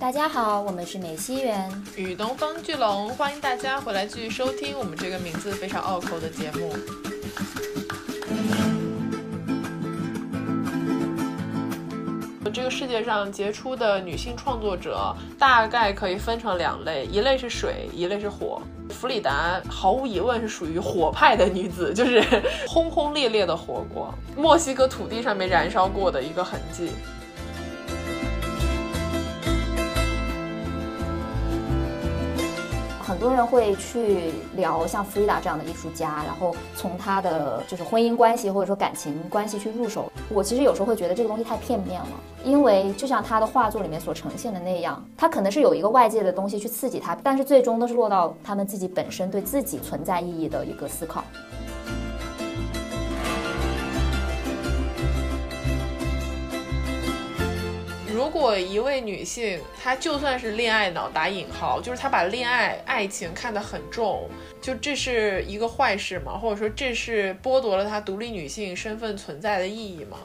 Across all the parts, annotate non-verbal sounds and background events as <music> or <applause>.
大家好，我们是美西园与东方巨龙，欢迎大家回来继续收听我们这个名字非常拗口的节目。这个世界上杰出的女性创作者大概可以分成两类，一类是水，一类是火。弗里达毫无疑问是属于火派的女子，就是轰轰烈烈的火过，墨西哥土地上面燃烧过的一个痕迹。很多人会去聊像弗里达这样的艺术家，然后从他的就是婚姻关系或者说感情关系去入手。我其实有时候会觉得这个东西太片面了，因为就像他的画作里面所呈现的那样，他可能是有一个外界的东西去刺激他，但是最终都是落到他们自己本身对自己存在意义的一个思考。如果一位女性，她就算是恋爱脑（打引号），就是她把恋爱、爱情看得很重，就这是一个坏事吗？或者说这是剥夺了她独立女性身份存在的意义吗？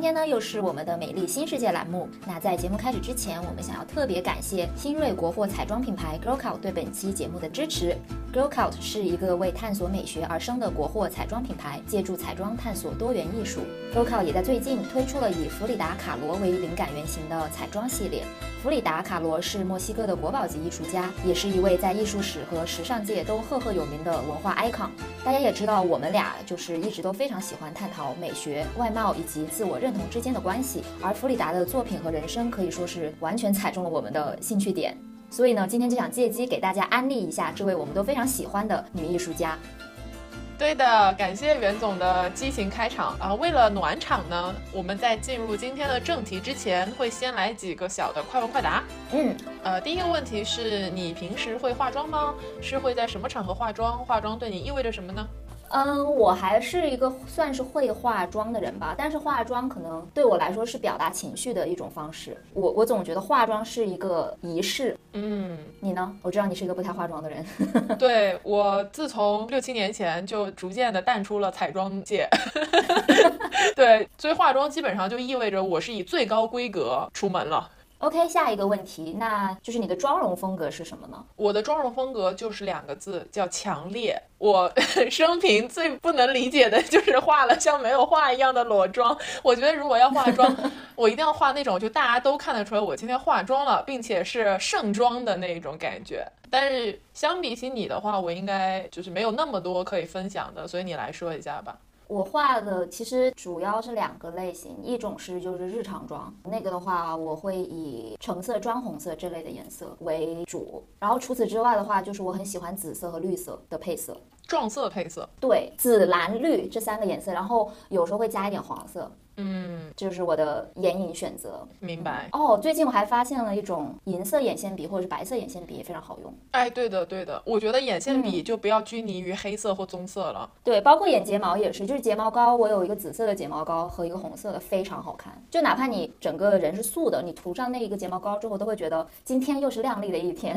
今天呢，又是我们的美丽新世界栏目。那在节目开始之前，我们想要特别感谢新锐国货彩妆品牌 Girl Cult 对本期节目的支持。Girl Cult 是一个为探索美学而生的国货彩妆品牌，借助彩妆探索多元艺术。Girl Cult 也在最近推出了以弗里达·卡罗为灵感原型的彩妆系列。弗里达·卡罗是墨西哥的国宝级艺术家，也是一位在艺术史和时尚界都赫赫有名的文化 icon。大家也知道，我们俩就是一直都非常喜欢探讨美学、外貌以及自我认同之间的关系，而弗里达的作品和人生可以说是完全踩中了我们的兴趣点。所以呢，今天就想借机给大家安利一下这位我们都非常喜欢的女艺术家。对的，感谢袁总的激情开场啊！为了暖场呢，我们在进入今天的正题之前，会先来几个小的快问快答。嗯，呃，第一个问题是你平时会化妆吗？是会在什么场合化妆？化妆对你意味着什么呢？嗯，我还是一个算是会化妆的人吧，但是化妆可能对我来说是表达情绪的一种方式。我我总觉得化妆是一个仪式。嗯，你呢？我知道你是一个不太化妆的人。<laughs> 对我自从六七年前就逐渐的淡出了彩妆界。<laughs> 对，所以化妆基本上就意味着我是以最高规格出门了。OK，下一个问题，那就是你的妆容风格是什么呢？我的妆容风格就是两个字，叫强烈。我生平最不能理解的就是化了像没有化一样的裸妆。我觉得如果要化妆，<laughs> 我一定要化那种就大家都看得出来我今天化妆了，并且是盛装的那种感觉。但是相比起你的话，我应该就是没有那么多可以分享的，所以你来说一下吧。我画的其实主要是两个类型，一种是就是日常妆，那个的话我会以橙色、砖红色这类的颜色为主，然后除此之外的话，就是我很喜欢紫色和绿色的配色，撞色配色，对，紫蓝绿这三个颜色，然后有时候会加一点黄色。嗯，就是我的眼影选择，明白哦。最近我还发现了一种银色眼线笔或者是白色眼线笔也非常好用。哎，对的对的，我觉得眼线笔就不要拘泥于黑色或棕色了。对，包括眼睫毛也是，就是睫毛膏，我有一个紫色的睫毛膏和一个红色的，非常好看。就哪怕你整个人是素的，你涂上那一个睫毛膏之后，都会觉得今天又是亮丽的一天。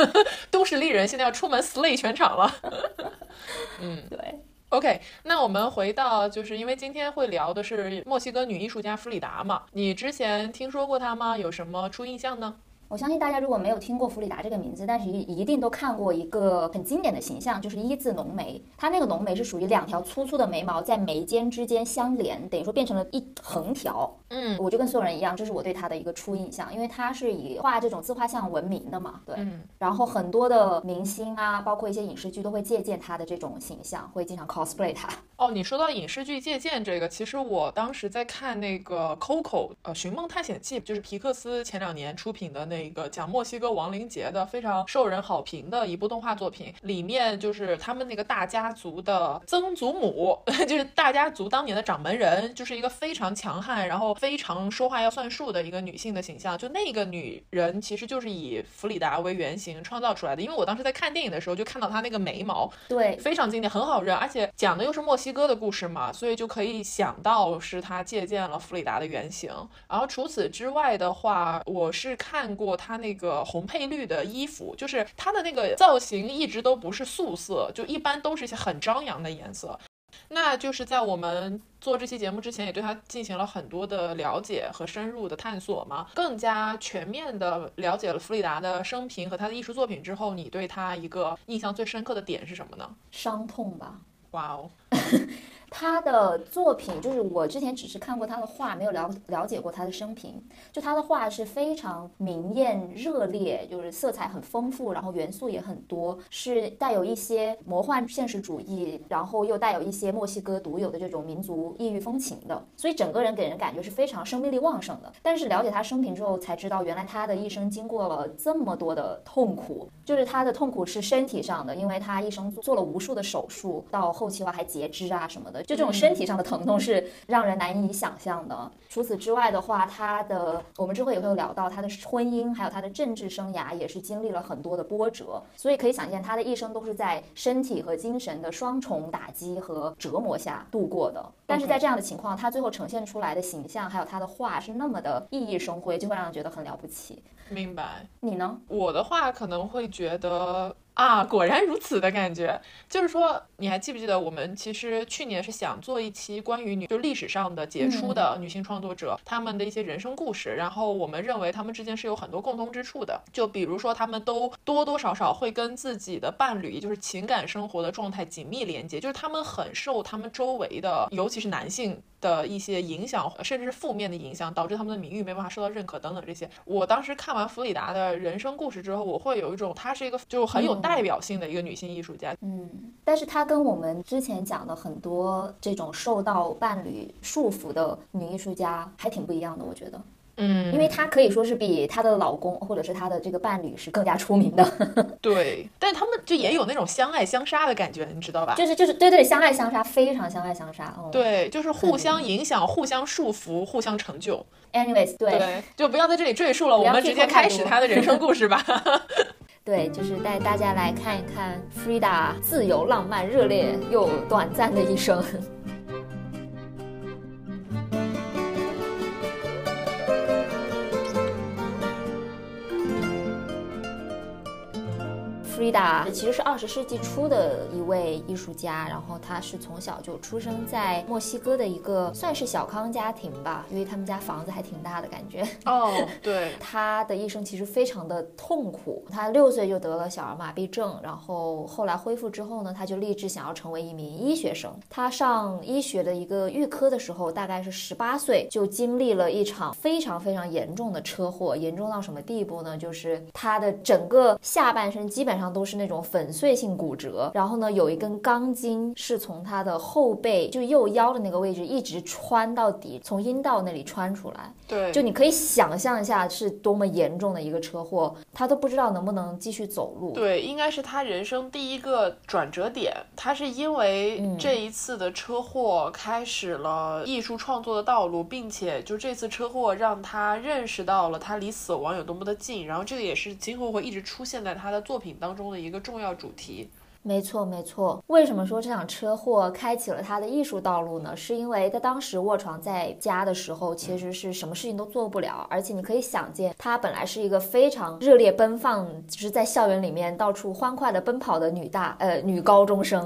<laughs> 都市丽人现在要出门 slay 全场了。<laughs> 嗯，对。OK，那我们回到，就是因为今天会聊的是墨西哥女艺术家弗里达嘛，你之前听说过她吗？有什么初印象呢？我相信大家如果没有听过弗里达这个名字，但是一一定都看过一个很经典的形象，就是一字浓眉。他那个浓眉是属于两条粗粗的眉毛在眉间之间相连，等于说变成了一横条。嗯，我就跟所有人一样，这是我对他的一个初印象，因为他是以画这种自画像闻名的嘛。对，嗯然后很多的明星啊，包括一些影视剧都会借鉴他的这种形象，会经常 cosplay 他。哦，你说到影视剧借鉴这个，其实我当时在看那个 Coco，呃，《寻梦探险记》，就是皮克斯前两年出品的那个讲墨西哥亡灵节的非常受人好评的一部动画作品，里面就是他们那个大家族的曾祖母，<laughs> 就是大家族当年的掌门人，就是一个非常强悍，然后非常说话要算数的一个女性的形象。就那个女人其实就是以弗里达为原型创造出来的。因为我当时在看电影的时候就看到她那个眉毛，对，非常经典，很好认，而且讲的又是墨西哥的故事嘛，所以就可以想到是她借鉴了弗里达的原型。然后除此之外的话，我是看过她那个红配绿的衣服，就是她的那个造型一直都不是素色，就一般都是一些很张扬的颜色。那就是在我们做这期节目之前，也对他进行了很多的了解和深入的探索嘛，更加全面的了解了弗里达的生平和他的艺术作品之后，你对他一个印象最深刻的点是什么呢？伤痛吧。哇哦。<laughs> 他的作品就是我之前只是看过他的画，没有了了解过他的生平。就他的画是非常明艳热烈，就是色彩很丰富，然后元素也很多，是带有一些魔幻现实主义，然后又带有一些墨西哥独有的这种民族异域风情的。所以整个人给人感觉是非常生命力旺盛的。但是了解他生平之后，才知道原来他的一生经过了这么多的痛苦，就是他的痛苦是身体上的，因为他一生做了无数的手术，到后期的话还截肢啊什么的。就这种身体上的疼痛是让人难以想象的。除此之外的话，他的我们之后也会有聊到他的婚姻，还有他的政治生涯也是经历了很多的波折。所以可以想见，他的一生都是在身体和精神的双重打击和折磨下度过的。但是在这样的情况，他最后呈现出来的形象，还有他的画是那么的熠熠生辉，就会让人觉得很了不起。明白。你呢？我的话可能会觉得。啊，果然如此的感觉，就是说，你还记不记得我们其实去年是想做一期关于女，就历史上的杰出的女性创作者，她们的一些人生故事，然后我们认为她们之间是有很多共通之处的，就比如说她们都多多少少会跟自己的伴侣，就是情感生活的状态紧密连接，就是她们很受她们周围的，尤其是男性。的一些影响，甚至是负面的影响，导致他们的名誉没办法受到认可等等这些。我当时看完弗里达的人生故事之后，我会有一种，她是一个就很有代表性的一个女性艺术家。嗯，但是她跟我们之前讲的很多这种受到伴侣束缚的女艺术家还挺不一样的，我觉得。嗯，因为她可以说是比她的老公或者是她的这个伴侣是更加出名的。<laughs> 对，但是他们就也有那种相爱相杀的感觉，你知道吧？就是就是对对，相爱相杀，非常相爱相杀。哦，对，就是互相影响、互相束缚、互相成就。Anyways，对，就不要在这里赘述了，我们直接开始她的人生故事吧。<laughs> <laughs> 对，就是带大家来看一看 Frida 自由、浪漫、热烈又短暂的一生。Frida 其实是二十世纪初的一位艺术家，然后他是从小就出生在墨西哥的一个算是小康家庭吧，因为他们家房子还挺大的感觉。哦，<laughs> 对，他的一生其实非常的痛苦。他六岁就得了小儿麻痹症，然后后来恢复之后呢，他就立志想要成为一名医学生。他上医学的一个预科的时候，大概是十八岁，就经历了一场非常非常严重的车祸，严重到什么地步呢？就是他的整个下半身基本上。都是那种粉碎性骨折，然后呢，有一根钢筋是从他的后背，就右腰的那个位置一直穿到底，从阴道那里穿出来。对，就你可以想象一下是多么严重的一个车祸，他都不知道能不能继续走路。对，应该是他人生第一个转折点。他是因为这一次的车祸开始了艺术创作的道路，并且就这次车祸让他认识到了他离死亡有多么的近。然后这个也是今后会一直出现在他的作品当。中的一个重要主题。没错，没错。为什么说这场车祸开启了他的艺术道路呢？是因为他当时卧床在家的时候，其实是什么事情都做不了。而且你可以想见，他本来是一个非常热烈奔放，就是在校园里面到处欢快的奔跑的女大呃女高中生，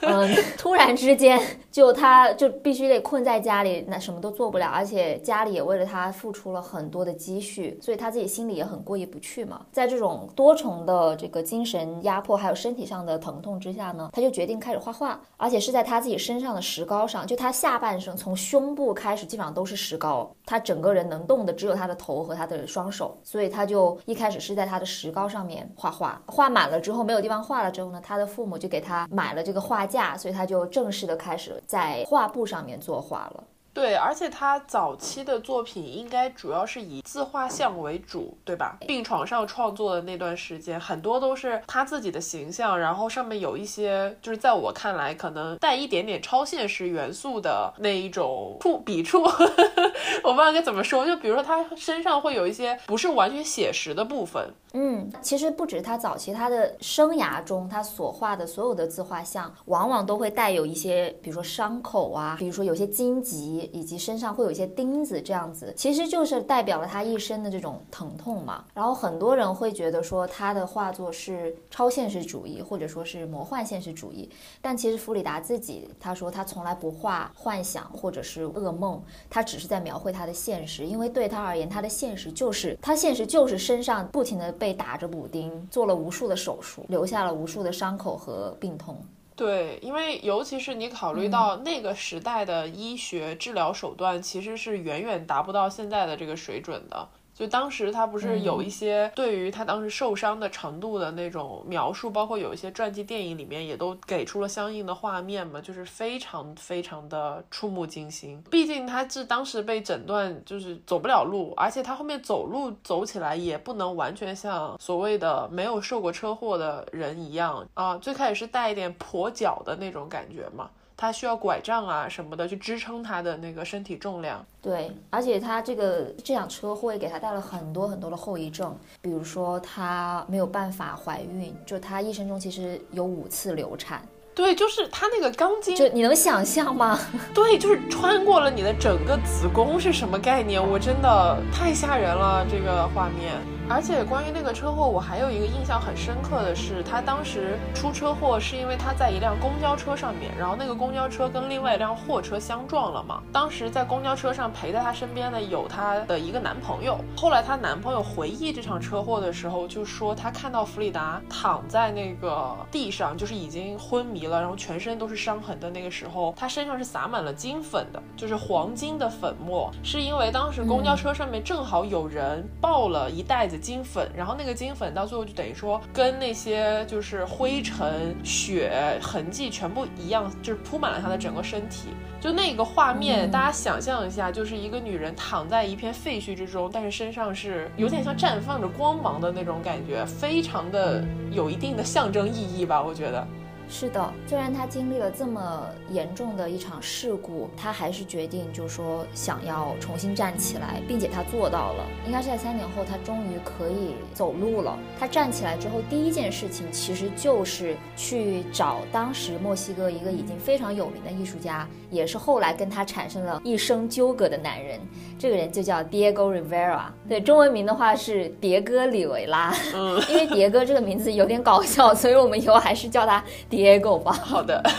嗯，<laughs> 突然之间就他就必须得困在家里，那什么都做不了。而且家里也为了他付出了很多的积蓄，所以他自己心里也很过意不去嘛。在这种多重的这个精神压迫，还有身体上的。疼痛之下呢，他就决定开始画画，而且是在他自己身上的石膏上，就他下半身从胸部开始基本上都是石膏，他整个人能动的只有他的头和他的双手，所以他就一开始是在他的石膏上面画画，画满了之后没有地方画了之后呢，他的父母就给他买了这个画架，所以他就正式的开始在画布上面作画了。对，而且他早期的作品应该主要是以自画像为主，对吧？病床上创作的那段时间，很多都是他自己的形象，然后上面有一些，就是在我看来可能带一点点超现实元素的那一种触笔触，<laughs> 我不知道该怎么说。就比如说他身上会有一些不是完全写实的部分。嗯，其实不止他早期他的生涯中，他所画的所有的自画像，往往都会带有一些，比如说伤口啊，比如说有些荆棘，以及身上会有一些钉子这样子，其实就是代表了他一生的这种疼痛嘛。然后很多人会觉得说他的画作是超现实主义，或者说是魔幻现实主义，但其实弗里达自己他说他从来不画幻想或者是噩梦，他只是在描绘他的现实，因为对他而言，他的现实就是他现实就是身上不停的。被打着补丁，做了无数的手术，留下了无数的伤口和病痛。对，因为尤其是你考虑到那个时代的医学治疗手段，其实是远远达不到现在的这个水准的。就当时他不是有一些对于他当时受伤的程度的那种描述，包括有一些传记电影里面也都给出了相应的画面嘛，就是非常非常的触目惊心。毕竟他是当时被诊断就是走不了路，而且他后面走路走起来也不能完全像所谓的没有受过车祸的人一样啊，最开始是带一点跛脚的那种感觉嘛。他需要拐杖啊什么的去支撑他的那个身体重量。对，而且他这个这场车祸也给他带了很多很多的后遗症，比如说他没有办法怀孕，就他一生中其实有五次流产。对，就是他那个钢筋，就你能想象吗？对，就是穿过了你的整个子宫是什么概念？我真的太吓人了，这个画面。而且关于那个车祸，我还有一个印象很深刻的是，他当时出车祸是因为他在一辆公交车上面，然后那个公交车跟另外一辆货车相撞了嘛。当时在公交车上陪在他身边的有她的一个男朋友。后来她男朋友回忆这场车祸的时候，就说他看到弗里达躺在那个地上，就是已经昏迷了，然后全身都是伤痕的那个时候，他身上是洒满了金粉的，就是黄金的粉末，是因为当时公交车上面正好有人抱了一袋子。金粉，然后那个金粉到最后就等于说跟那些就是灰尘、血痕迹全部一样，就是铺满了她的整个身体。就那个画面，大家想象一下，就是一个女人躺在一片废墟之中，但是身上是有点像绽放着光芒的那种感觉，非常的有一定的象征意义吧，我觉得。是的，虽然他经历了这么严重的一场事故，他还是决定，就是说想要重新站起来，并且他做到了。应该是在三年后，他终于可以走路了。他站起来之后，第一件事情其实就是去找当时墨西哥一个已经非常有名的艺术家，也是后来跟他产生了一生纠葛的男人。这个人就叫 Diego Rivera，对，中文名的话是迭戈里维拉。嗯，<laughs> 因为迭戈这个名字有点搞笑，所以我们以后还是叫他。Diego 吧，<laughs> 好的。<laughs>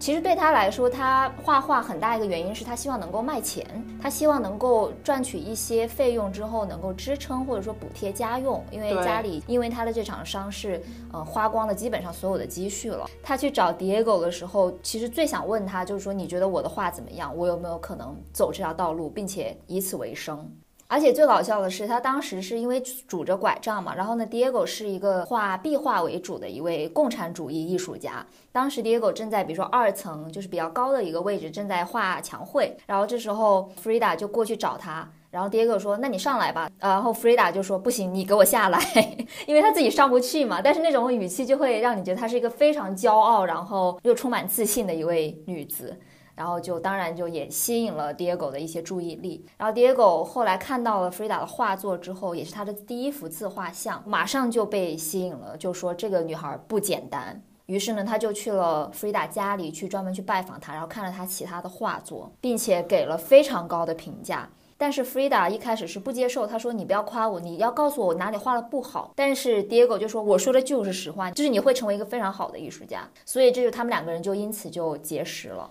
其实对他来说，他画画很大一个原因是他希望能够卖钱，他希望能够赚取一些费用之后能够支撑或者说补贴家用，因为家里因为他的这场伤势，呃，花光了基本上所有的积蓄了。他去找 Diego 的时候，其实最想问他就是说，你觉得我的画怎么样？我有没有可能走这条道路，并且以此为生？而且最搞笑的是，他当时是因为拄着拐杖嘛，然后呢，Diego 是一个画壁画为主的一位共产主义艺术家。当时 Diego 正在比如说二层，就是比较高的一个位置，正在画墙绘。然后这时候 Frida 就过去找他，然后 Diego 说：“那你上来吧。”然后 Frida 就说：“不行，你给我下来，因为他自己上不去嘛。”但是那种语气就会让你觉得她是一个非常骄傲，然后又充满自信的一位女子。然后就当然就也吸引了 Diego 的一些注意力。然后 Diego 后来看到了 Frida 的画作之后，也是他的第一幅自画像，马上就被吸引了，就说这个女孩不简单。于是呢，他就去了 Frida 家里，去专门去拜访她，然后看了她其他的画作，并且给了非常高的评价。但是 Frida 一开始是不接受，他说你不要夸我，你要告诉我我哪里画的不好。但是 Diego 就说我说的就是实话，就是你会成为一个非常好的艺术家。所以这就他们两个人就因此就结识了。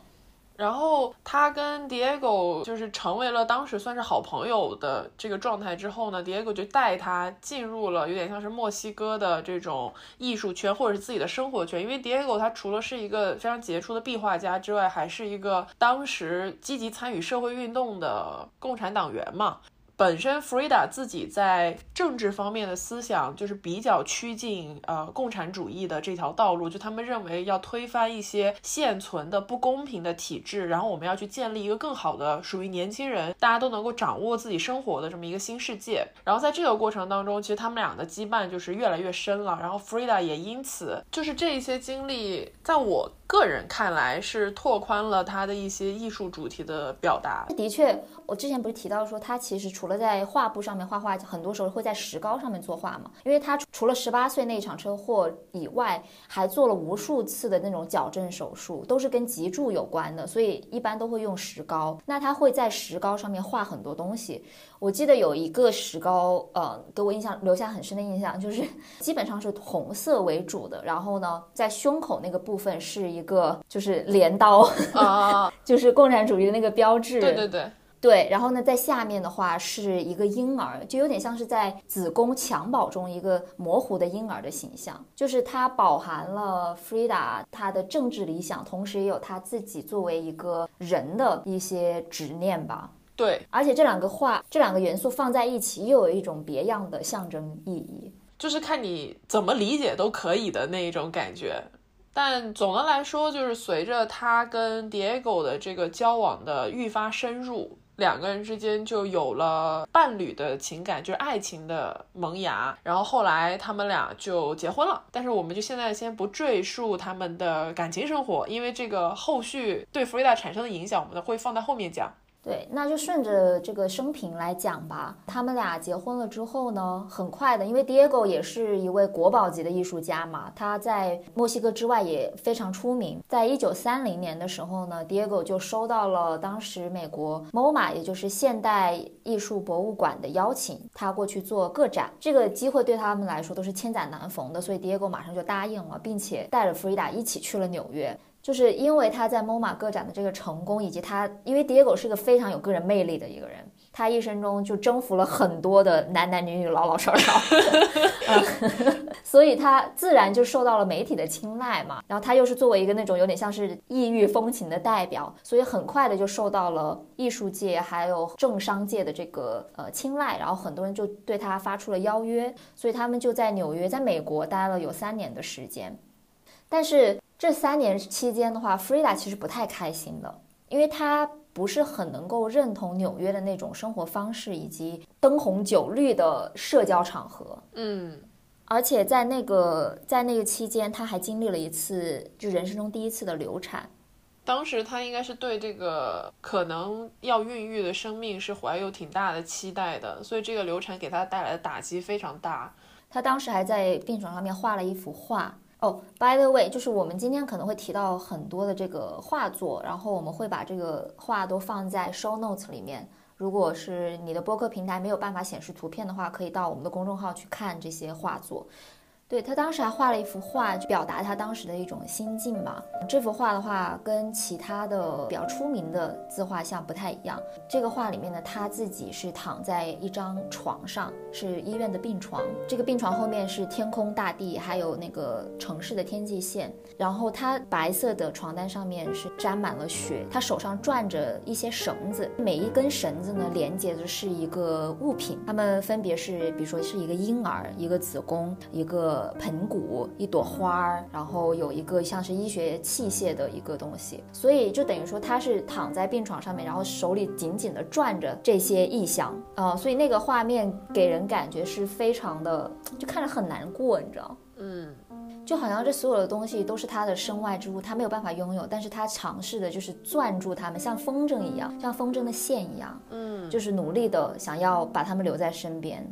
然后他跟 Diego 就是成为了当时算是好朋友的这个状态之后呢，Diego 就带他进入了有点像是墨西哥的这种艺术圈或者是自己的生活圈，因为 Diego 他除了是一个非常杰出的壁画家之外，还是一个当时积极参与社会运动的共产党员嘛。本身 Frida 自己在政治方面的思想就是比较趋近呃共产主义的这条道路，就他们认为要推翻一些现存的不公平的体制，然后我们要去建立一个更好的属于年轻人大家都能够掌握自己生活的这么一个新世界。然后在这个过程当中，其实他们俩的羁绊就是越来越深了。然后 Frida 也因此就是这一些经历，在我。个人看来是拓宽了他的一些艺术主题的表达。的确，我之前不是提到说，他其实除了在画布上面画画，很多时候会在石膏上面作画嘛。因为他除了十八岁那场车祸以外，还做了无数次的那种矫正手术，都是跟脊柱有关的，所以一般都会用石膏。那他会在石膏上面画很多东西。我记得有一个石膏，呃，给我印象留下很深的印象，就是 <laughs> 基本上是红色为主的。然后呢，在胸口那个部分是一个就是镰刀啊，<laughs> 就是共产主义的那个标志。对对对对。然后呢，在下面的话是一个婴儿，就有点像是在子宫襁褓中一个模糊的婴儿的形象。就是它饱含了 Frida 她的政治理想，同时也有她自己作为一个人的一些执念吧。对，而且这两个画，这两个元素放在一起，又有一种别样的象征意义，就是看你怎么理解都可以的那一种感觉。但总的来说，就是随着他跟 Diego 的这个交往的愈发深入，两个人之间就有了伴侣的情感，就是爱情的萌芽。然后后来他们俩就结婚了。但是我们就现在先不赘述他们的感情生活，因为这个后续对弗瑞达产生的影响，我们会放在后面讲。对，那就顺着这个生平来讲吧。他们俩结婚了之后呢，很快的，因为 Diego 也是一位国宝级的艺术家嘛，他在墨西哥之外也非常出名。在一九三零年的时候呢，Diego 就收到了当时美国 MoMA，也就是现代艺术博物馆的邀请，他过去做个展。这个机会对他们来说都是千载难逢的，所以 Diego 马上就答应了，并且带着 Frida 一起去了纽约。就是因为他在 MoMA 个展的这个成功，以及他，因为 Diego 是个非常有个人魅力的一个人，他一生中就征服了很多的男男女女、老老少少，<laughs> 所以他自然就受到了媒体的青睐嘛。然后他又是作为一个那种有点像是异域风情的代表，所以很快的就受到了艺术界还有政商界的这个呃青睐。然后很多人就对他发出了邀约，所以他们就在纽约，在美国待了有三年的时间，但是。这三年期间的话，Frida 其实不太开心的，因为她不是很能够认同纽约的那种生活方式以及灯红酒绿的社交场合。嗯，而且在那个在那个期间，她还经历了一次就人生中第一次的流产。当时她应该是对这个可能要孕育的生命是怀有挺大的期待的，所以这个流产给她带来的打击非常大。她当时还在病床上面画了一幅画。哦，By the way，就是我们今天可能会提到很多的这个画作，然后我们会把这个画都放在 show notes 里面。如果是你的播客平台没有办法显示图片的话，可以到我们的公众号去看这些画作。对他当时还画了一幅画，就表达他当时的一种心境吧。这幅画的话，跟其他的比较出名的自画像不太一样。这个画里面呢，他自己是躺在一张床上，是医院的病床。这个病床后面是天空、大地，还有那个城市的天际线。然后他白色的床单上面是沾满了血，他手上转着一些绳子，每一根绳子呢连接的是一个物品，它们分别是，比如说是一个婴儿、一个子宫、一个。盆骨一朵花儿，然后有一个像是医学器械的一个东西，所以就等于说他是躺在病床上面，然后手里紧紧的攥着这些异象啊，所以那个画面给人感觉是非常的，就看着很难过，你知道嗯，就好像这所有的东西都是他的身外之物，他没有办法拥有，但是他尝试的就是攥住他们，像风筝一样，像风筝的线一样，嗯，就是努力的想要把他们留在身边。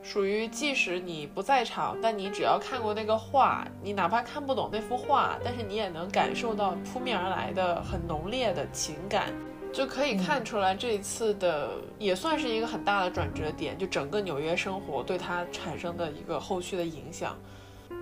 属于即使你不在场，但你只要看过那个画，你哪怕看不懂那幅画，但是你也能感受到扑面而来的很浓烈的情感，就可以看出来这一次的也算是一个很大的转折点，就整个纽约生活对他产生的一个后续的影响。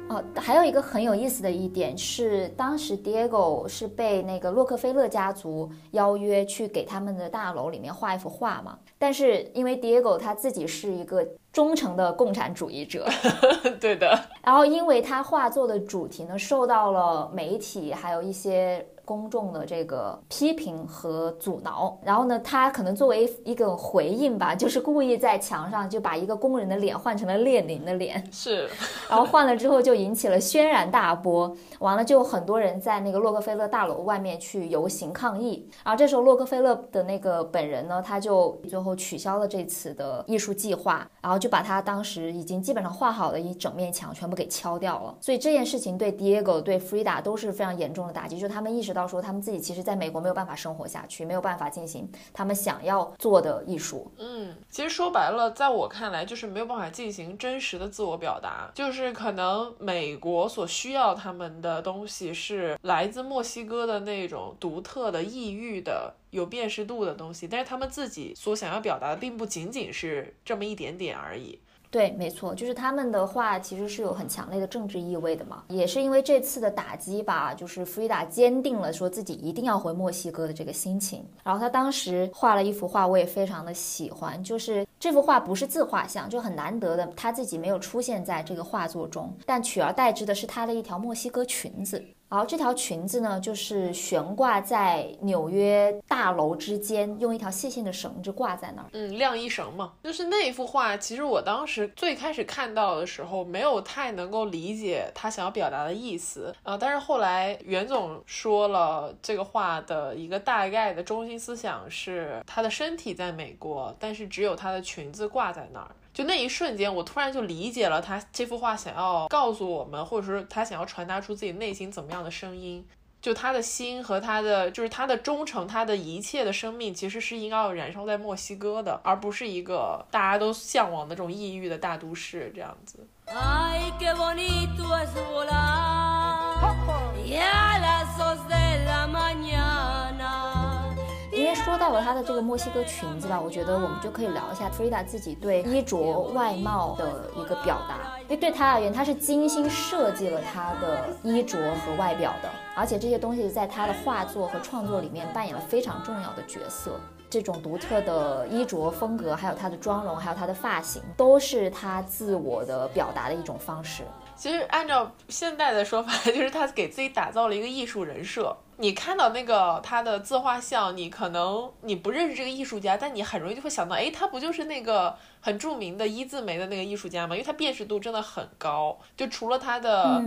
哦，还有一个很有意思的一点是，当时 Diego 是被那个洛克菲勒家族邀约去给他们的大楼里面画一幅画嘛，但是因为 Diego 他自己是一个。忠诚的共产主义者，<laughs> 对的。然后，因为他画作的主题呢，受到了媒体还有一些公众的这个批评和阻挠。然后呢，他可能作为一个回应吧，就是故意在墙上就把一个工人的脸换成了列宁的脸，是，<laughs> 然后换了之后就引起了轩然大波。完了就很多人在那个洛克菲勒大楼外面去游行抗议。然后这时候洛克菲勒的那个本人呢，他就最后取消了这次的艺术计划，然后就把他当时已经基本上画好的一整面墙全部给敲掉了。所以这件事情对 Diego 对 Frida 都是非常严重的打击，就他们意识到说他们自己其实在美国没有办法生活下去，没有办法进行他们想要做的艺术。嗯，其实说白了，在我看来就是没有办法进行真实的自我表达，就是可能美国所需要他们的东西是来自墨西哥的那种独特的异域的。有辨识度的东西，但是他们自己所想要表达的，并不仅仅是这么一点点而已。对，没错，就是他们的话其实是有很强烈的政治意味的嘛。也是因为这次的打击吧，就是弗里达坚定了说自己一定要回墨西哥的这个心情。然后他当时画了一幅画，我也非常的喜欢，就是这幅画不是自画像，就很难得的，他自己没有出现在这个画作中，但取而代之的是他的一条墨西哥裙子。然后这条裙子呢，就是悬挂在纽约大楼之间，用一条细细的绳子挂在那儿。嗯，晾衣绳嘛，就是那幅画。其实我当时最开始看到的时候，没有太能够理解他想要表达的意思啊。但是后来袁总说了，这个画的一个大概的中心思想是，他的身体在美国，但是只有他的裙子挂在那儿。就那一瞬间，我突然就理解了他这幅画想要告诉我们，或者说他想要传达出自己内心怎么样的声音。就他的心和他的，就是他的忠诚，他的一切的生命，其实是应该要燃烧在墨西哥的，而不是一个大家都向往的这种异域的大都市这样子。说到了她的这个墨西哥裙子吧，我觉得我们就可以聊一下 Frida 自己对衣着外貌的一个表达。因为对她而言，她是精心设计了她的衣着和外表的，而且这些东西在她的画作和创作里面扮演了非常重要的角色。这种独特的衣着风格，还有她的妆容，还有她的发型，都是她自我的表达的一种方式。其实按照现代的说法，就是她给自己打造了一个艺术人设。你看到那个他的自画像，你可能你不认识这个艺术家，但你很容易就会想到，哎，他不就是那个很著名的一字眉的那个艺术家吗？因为他辨识度真的很高，就除了他的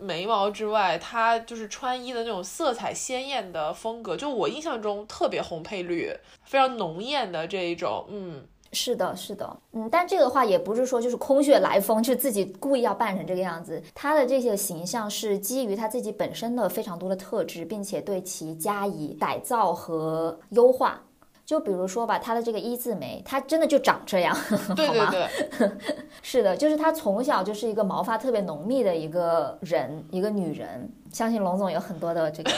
眉毛之外，他就是穿衣的那种色彩鲜艳的风格，就我印象中特别红配绿，非常浓艳的这一种，嗯。是的，是的，嗯，但这个话也不是说就是空穴来风，就是自己故意要扮成这个样子。他的这些形象是基于他自己本身的非常多的特质，并且对其加以改造和优化。就比如说吧，他的这个一字眉，他真的就长这样，<laughs> 好吗？<laughs> 是的，就是他从小就是一个毛发特别浓密的一个人，一个女人。相信龙总有很多的这个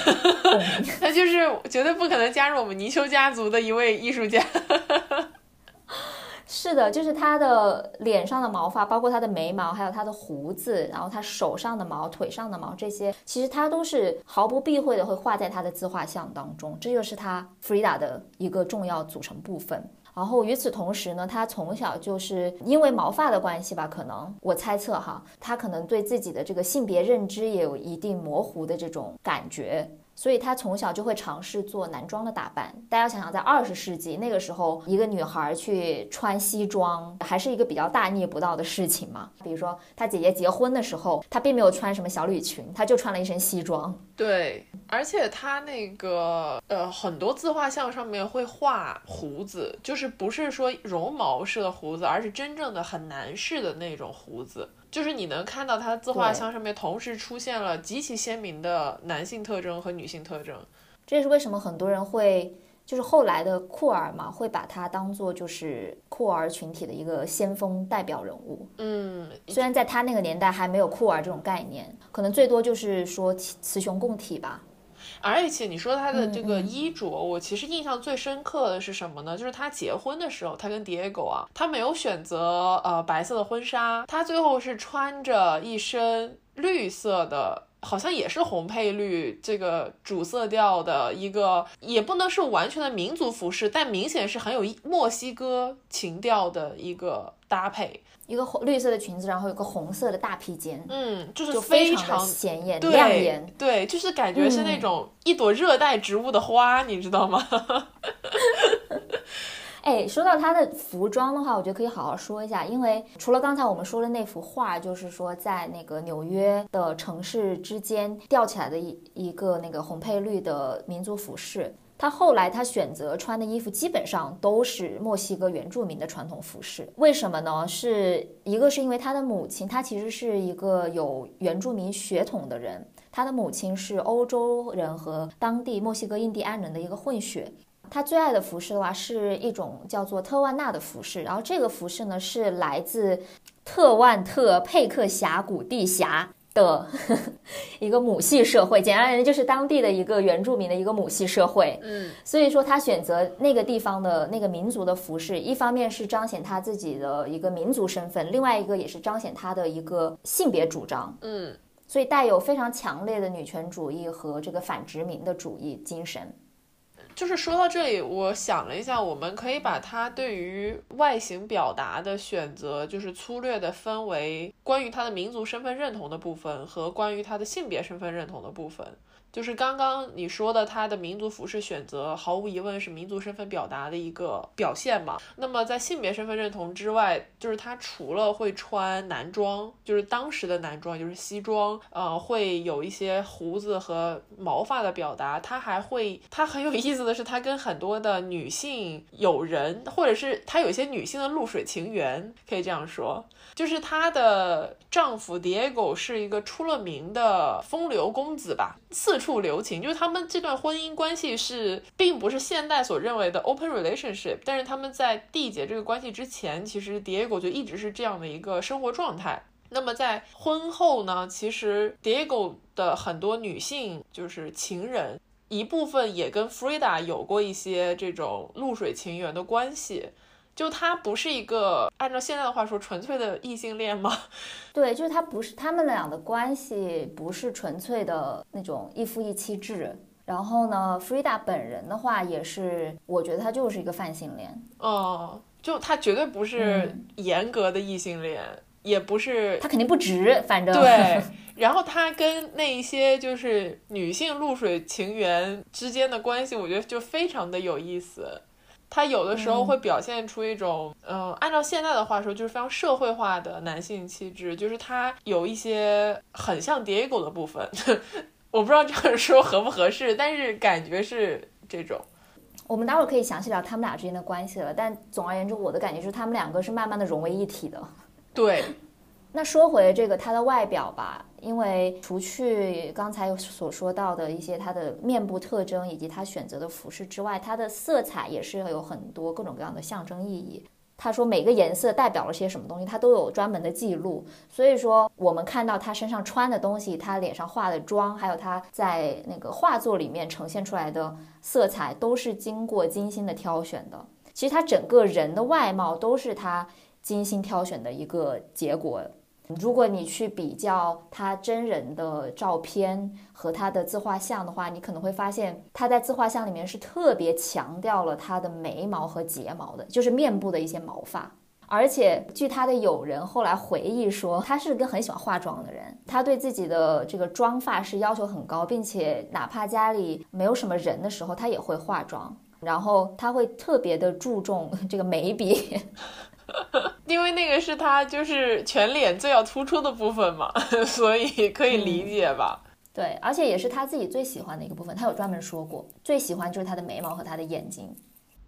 共鸣。<laughs> 他就是绝对不可能加入我们泥鳅家族的一位艺术家。是的，就是他的脸上的毛发，包括他的眉毛，还有他的胡子，然后他手上的毛、腿上的毛，这些其实他都是毫不避讳的会画在他的自画像当中，这就是他 Frida 的一个重要组成部分。然后与此同时呢，他从小就是因为毛发的关系吧，可能我猜测哈，他可能对自己的这个性别认知也有一定模糊的这种感觉。所以她从小就会尝试做男装的打扮。大家想想，在二十世纪那个时候，一个女孩去穿西装，还是一个比较大逆不道的事情嘛。比如说，她姐姐结婚的时候，她并没有穿什么小礼裙，她就穿了一身西装。对，而且她那个呃，很多自画像上面会画胡子，就是不是说绒毛式的胡子，而是真正的很男士的那种胡子。就是你能看到他的自画像上面同时出现了极其鲜明的男性特征和女性特征，这也是为什么很多人会就是后来的酷儿嘛，会把他当做就是酷儿群体的一个先锋代表人物。嗯，虽然在他那个年代还没有酷儿这种概念，可能最多就是说雌雄共体吧。而且你说他的这个衣着，我其实印象最深刻的是什么呢？就是他结婚的时候，他跟 Diego 啊，他没有选择呃白色的婚纱，他最后是穿着一身绿色的，好像也是红配绿这个主色调的一个，也不能是完全的民族服饰，但明显是很有墨西哥情调的一个搭配，一个红绿色的裙子，然后有个红色的大披肩，嗯，就是就非常的显眼亮眼。对，就是感觉是那种一朵热带植物的花，你知道吗？<laughs> 哎，说到她的服装的话，我觉得可以好好说一下，因为除了刚才我们说的那幅画，就是说在那个纽约的城市之间吊起来的一一个那个红配绿的民族服饰。他后来他选择穿的衣服基本上都是墨西哥原住民的传统服饰，为什么呢？是一个是因为他的母亲，她其实是一个有原住民血统的人，他的母亲是欧洲人和当地墨西哥印第安人的一个混血。他最爱的服饰的话，是一种叫做特万纳的服饰。然后这个服饰呢，是来自特万特佩克峡谷地峡的 <laughs> 一个母系社会，简而言之就是当地的一个原住民的一个母系社会。嗯，所以说他选择那个地方的那个民族的服饰，一方面是彰显他自己的一个民族身份，另外一个也是彰显他的一个性别主张。嗯，所以带有非常强烈的女权主义和这个反殖民的主义精神。就是说到这里，我想了一下，我们可以把它对于外形表达的选择，就是粗略的分为关于他的民族身份认同的部分和关于他的性别身份认同的部分。就是刚刚你说的，他的民族服饰选择毫无疑问是民族身份表达的一个表现嘛。那么在性别身份认同之外，就是他除了会穿男装，就是当时的男装，就是西装，呃，会有一些胡子和毛发的表达，他还会，他很有意思的是，他跟很多的女性友人，或者是他有一些女性的露水情缘，可以这样说。就是她的丈夫 Diego 是一个出了名的风流公子吧，四处处留情。就是他们这段婚姻关系是，并不是现代所认为的 open relationship，但是他们在缔结这个关系之前，其实 Diego 就一直是这样的一个生活状态。那么在婚后呢，其实 Diego 的很多女性就是情人，一部分也跟 Frida 有过一些这种露水情缘的关系。就他不是一个按照现在的话说纯粹的异性恋吗？<laughs> 对，就是他不是他们俩的关系不是纯粹的那种一夫一妻制。然后呢，Frida 本人的话也是，我觉得他就是一个泛性恋。哦，就他绝对不是严格的异性恋，也不是他肯定不直，反正对。<laughs> 然后他跟那一些就是女性露水情缘之间的关系，我觉得就非常的有意思。他有的时候会表现出一种，嗯，按照现在的话说，就是非常社会化的男性气质，就是他有一些很像 Diego 的部分，<laughs> 我不知道这样说合不合适，但是感觉是这种。我们待会儿可以详细聊他们俩之间的关系了，但总而言之，我的感觉就是他们两个是慢慢的融为一体的。对。那说回这个他的外表吧，因为除去刚才所说到的一些他的面部特征以及他选择的服饰之外，它的色彩也是有很多各种各样的象征意义。他说每个颜色代表了些什么东西，他都有专门的记录。所以说我们看到他身上穿的东西，他脸上化的妆，还有他在那个画作里面呈现出来的色彩，都是经过精心的挑选的。其实他整个人的外貌都是他精心挑选的一个结果。如果你去比较他真人的照片和他的自画像的话，你可能会发现他在自画像里面是特别强调了他的眉毛和睫毛的，就是面部的一些毛发。而且据他的友人后来回忆说，他是个很喜欢化妆的人，他对自己的这个妆发是要求很高，并且哪怕家里没有什么人的时候，他也会化妆。然后他会特别的注重这个眉笔。<laughs> 因为那个是他就是全脸最要突出的部分嘛，<laughs> 所以可以理解吧？对，而且也是他自己最喜欢的一个部分。他有专门说过，最喜欢就是他的眉毛和他的眼睛。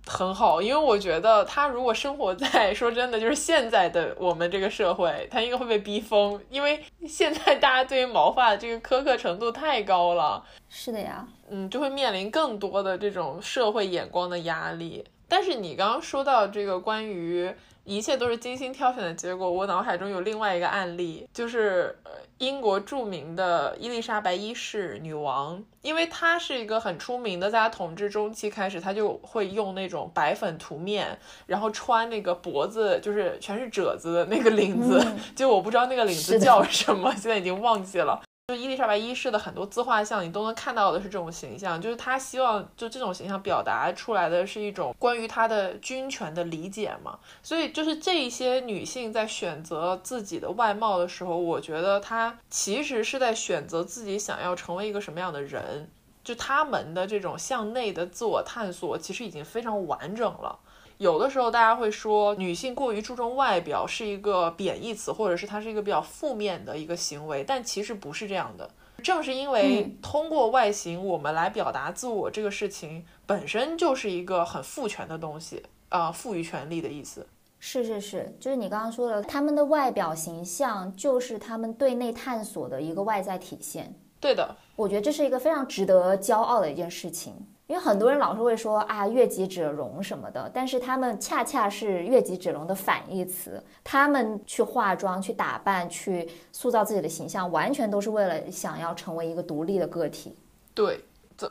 很好，因为我觉得他如果生活在说真的，就是现在的我们这个社会，他应该会被逼疯，因为现在大家对于毛发的这个苛刻程度太高了。是的呀，嗯，就会面临更多的这种社会眼光的压力。但是你刚刚说到这个关于。一切都是精心挑选的结果。我脑海中有另外一个案例，就是呃英国著名的伊丽莎白一世女王，因为她是一个很出名的，在她统治中期开始，她就会用那种白粉涂面，然后穿那个脖子就是全是褶子的那个领子，<laughs> 就我不知道那个领子叫什么，现在已经忘记了。就伊丽莎白一世的很多自画像，你都能看到的是这种形象，就是她希望就这种形象表达出来的是一种关于她的君权的理解嘛。所以就是这一些女性在选择自己的外貌的时候，我觉得她其实是在选择自己想要成为一个什么样的人，就她们的这种向内的自我探索，其实已经非常完整了。有的时候，大家会说女性过于注重外表是一个贬义词，或者是它是一个比较负面的一个行为，但其实不是这样的。正是因为通过外形我们来表达自我这个事情，本身就是一个很赋权的东西啊，赋予权利的意思。是是是，就是你刚刚说的，他们的外表形象就是他们对内探索的一个外在体现。对的，我觉得这是一个非常值得骄傲的一件事情。因为很多人老是会说啊，越己者容什么的，但是他们恰恰是越己者容的反义词。他们去化妆、去打扮、去塑造自己的形象，完全都是为了想要成为一个独立的个体。对，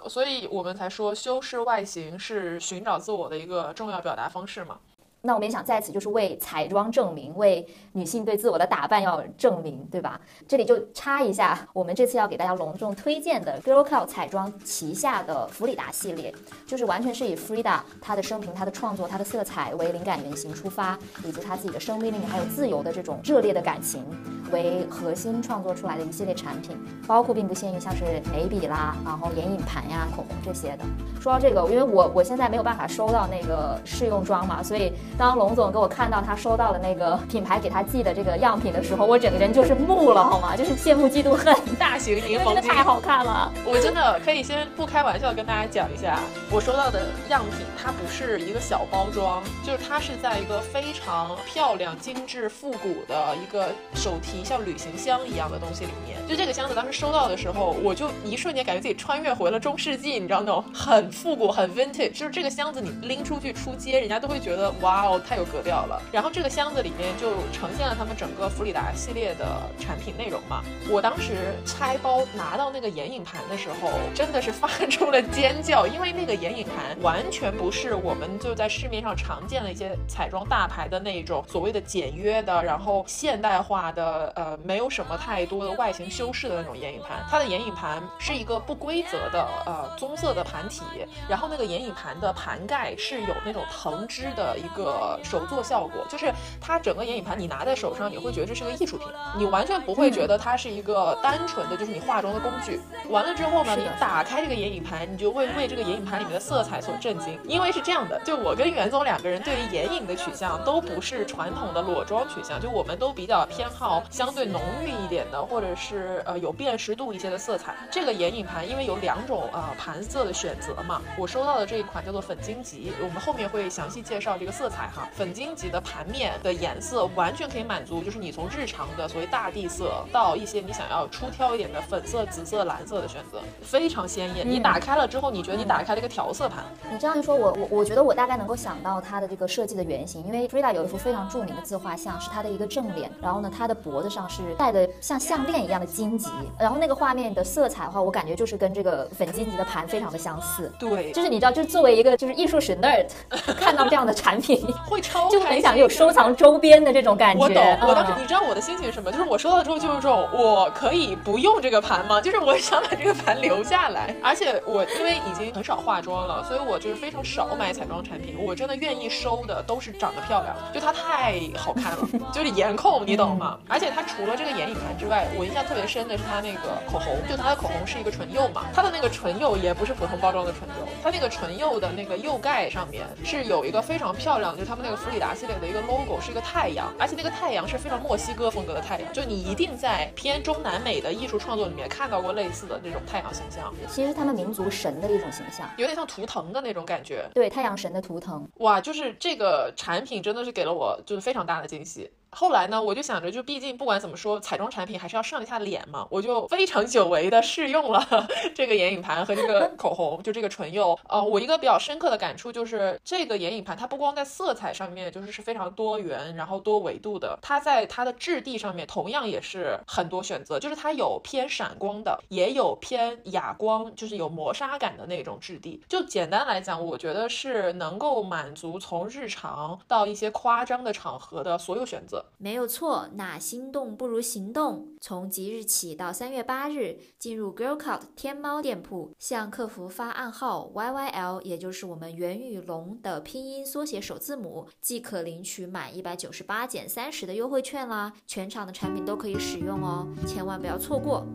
所以我们才说修饰外形是寻找自我的一个重要表达方式嘛。那我们也想在此就是为彩妆证明，为女性对自我的打扮要证明，对吧？这里就插一下，我们这次要给大家隆重推荐的 Girl Cult 彩妆旗下的弗里达系列，就是完全是以 Frida 她的生平、她的创作、她的色彩为灵感原型出发，以及她自己的生命力还有自由的这种热烈的感情为核心创作出来的一系列产品，包括并不限于像是眉笔啦，然后眼影盘呀、口红这些的。说到这个，因为我我现在没有办法收到那个试用装嘛，所以。当龙总给我看到他收到了那个品牌给他寄的这个样品的时候，我整个人就是木了，好吗？就是羡慕嫉妒恨。<laughs> 大型 <laughs> 柠檬太好看了，我真的可以先不开玩笑跟大家讲一下，我收到的样品它不是一个小包装，就是它是在一个非常漂亮、精致、复古的一个手提像旅行箱一样的东西里面。就这个箱子当时收到的时候，我就一瞬间感觉自己穿越回了中世纪，你知道那种很复古、很 vintage。就是这个箱子你拎出去出街，人家都会觉得哇。哦，太有格调了。然后这个箱子里面就呈现了他们整个弗里达系列的产品内容嘛。我当时拆包拿到那个眼影盘的时候，真的是发出了尖叫，因为那个眼影盘完全不是我们就在市面上常见的一些彩妆大牌的那种所谓的简约的，然后现代化的，呃，没有什么太多的外形修饰的那种眼影盘。它的眼影盘是一个不规则的，呃，棕色的盘体，然后那个眼影盘的盘盖是有那种藤枝的一个。呃，手作效果就是它整个眼影盘，你拿在手上，你会觉得这是个艺术品，你完全不会觉得它是一个单纯的就是你化妆的工具。完了之后呢，你打开这个眼影盘，你就会为这个眼影盘里面的色彩所震惊，因为是这样的，就我跟袁总两个人对于眼影的取向都不是传统的裸妆取向，就我们都比较偏好相对浓郁一点的，或者是呃有辨识度一些的色彩。这个眼影盘因为有两种呃盘色的选择嘛，我收到的这一款叫做粉金级，我们后面会详细介绍这个色彩。哈，粉金级的盘面的颜色完全可以满足，就是你从日常的所谓大地色到一些你想要出挑一点的粉色、紫色、蓝色的选择，非常鲜艳。你打开了之后，你觉得你打开了一个调色盘。你这样一说，我我我觉得我大概能够想到它的这个设计的原型，因为 Frida 有一幅非常著名的自画像，是她的一个正脸，然后呢，她的脖子上是戴的像项链一样的荆棘，然后那个画面的色彩的话，我感觉就是跟这个粉金级的盘非常的相似。对，就是你知道，就是作为一个就是艺术史 nerd，<laughs> 看到这样的产品。会超就很想有收藏周边的这种感觉。我懂，我当时你知道我的心情是什么？就是我收到之后就是这种，我可以不用这个盘吗？就是我想把这个盘留下来。而且我因为已经很少化妆了，所以我就是非常少买彩妆产品。我真的愿意收的都是长得漂亮，就它太好看了，<laughs> 就是颜控，你懂吗？而且它除了这个眼影盘之外，我印象特别深的是它那个口红，就它的口红是一个唇釉嘛，它的那个唇釉也不是普通包装的唇釉，它那个唇釉的那个釉盖上面是有一个非常漂亮，就是他们那个。弗里达系列的一个 logo 是一个太阳，而且那个太阳是非常墨西哥风格的太阳，就你一定在偏中南美的艺术创作里面看到过类似的这种太阳形象。其实他们民族神的一种形象，有点像图腾的那种感觉。对，太阳神的图腾。哇，就是这个产品真的是给了我就是非常大的惊喜。后来呢，我就想着，就毕竟不管怎么说，彩妆产品还是要上一下脸嘛，我就非常久违的试用了 <laughs> 这个眼影盘和这个口红，就这个唇釉。呃，我一个比较深刻的感触就是，这个眼影盘它不光在色彩上面就是是非常多元，然后多维度的，它在它的质地上面同样也是很多选择，就是它有偏闪光的，也有偏哑光，就是有磨砂感的那种质地。就简单来讲，我觉得是能够满足从日常到一些夸张的场合的所有选择。没有错，那心动不如行动。从即日起到三月八日，进入 Girlcult 天猫店铺，向客服发暗号 YYL，也就是我们元宇龙的拼音缩写首字母，即可领取满一百九十八减三十的优惠券啦！全场的产品都可以使用哦，千万不要错过。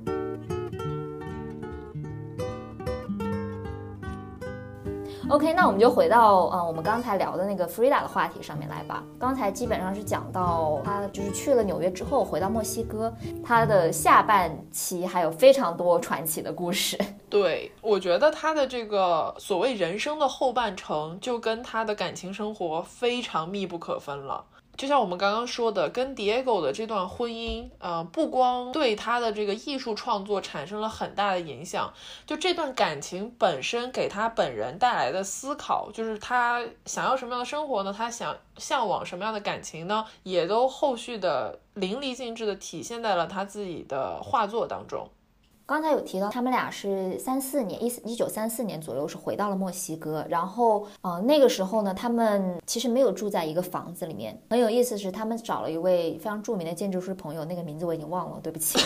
OK，那我们就回到嗯，我们刚才聊的那个 Frida 的话题上面来吧。刚才基本上是讲到他就是去了纽约之后回到墨西哥，他的下半期还有非常多传奇的故事。<laughs> 对，我觉得他的这个所谓人生的后半程，就跟他的感情生活非常密不可分了。就像我们刚刚说的，跟 Diego 的这段婚姻，呃，不光对他的这个艺术创作产生了很大的影响，就这段感情本身给他本人带来的思考，就是他想要什么样的生活呢？他想向往什么样的感情呢？也都后续的淋漓尽致的体现在了他自己的画作当中。刚才有提到，他们俩是三四年，一一九三四年左右是回到了墨西哥，然后，呃，那个时候呢，他们其实没有住在一个房子里面。很有意思是，他们找了一位非常著名的建筑师朋友，那个名字我已经忘了，对不起。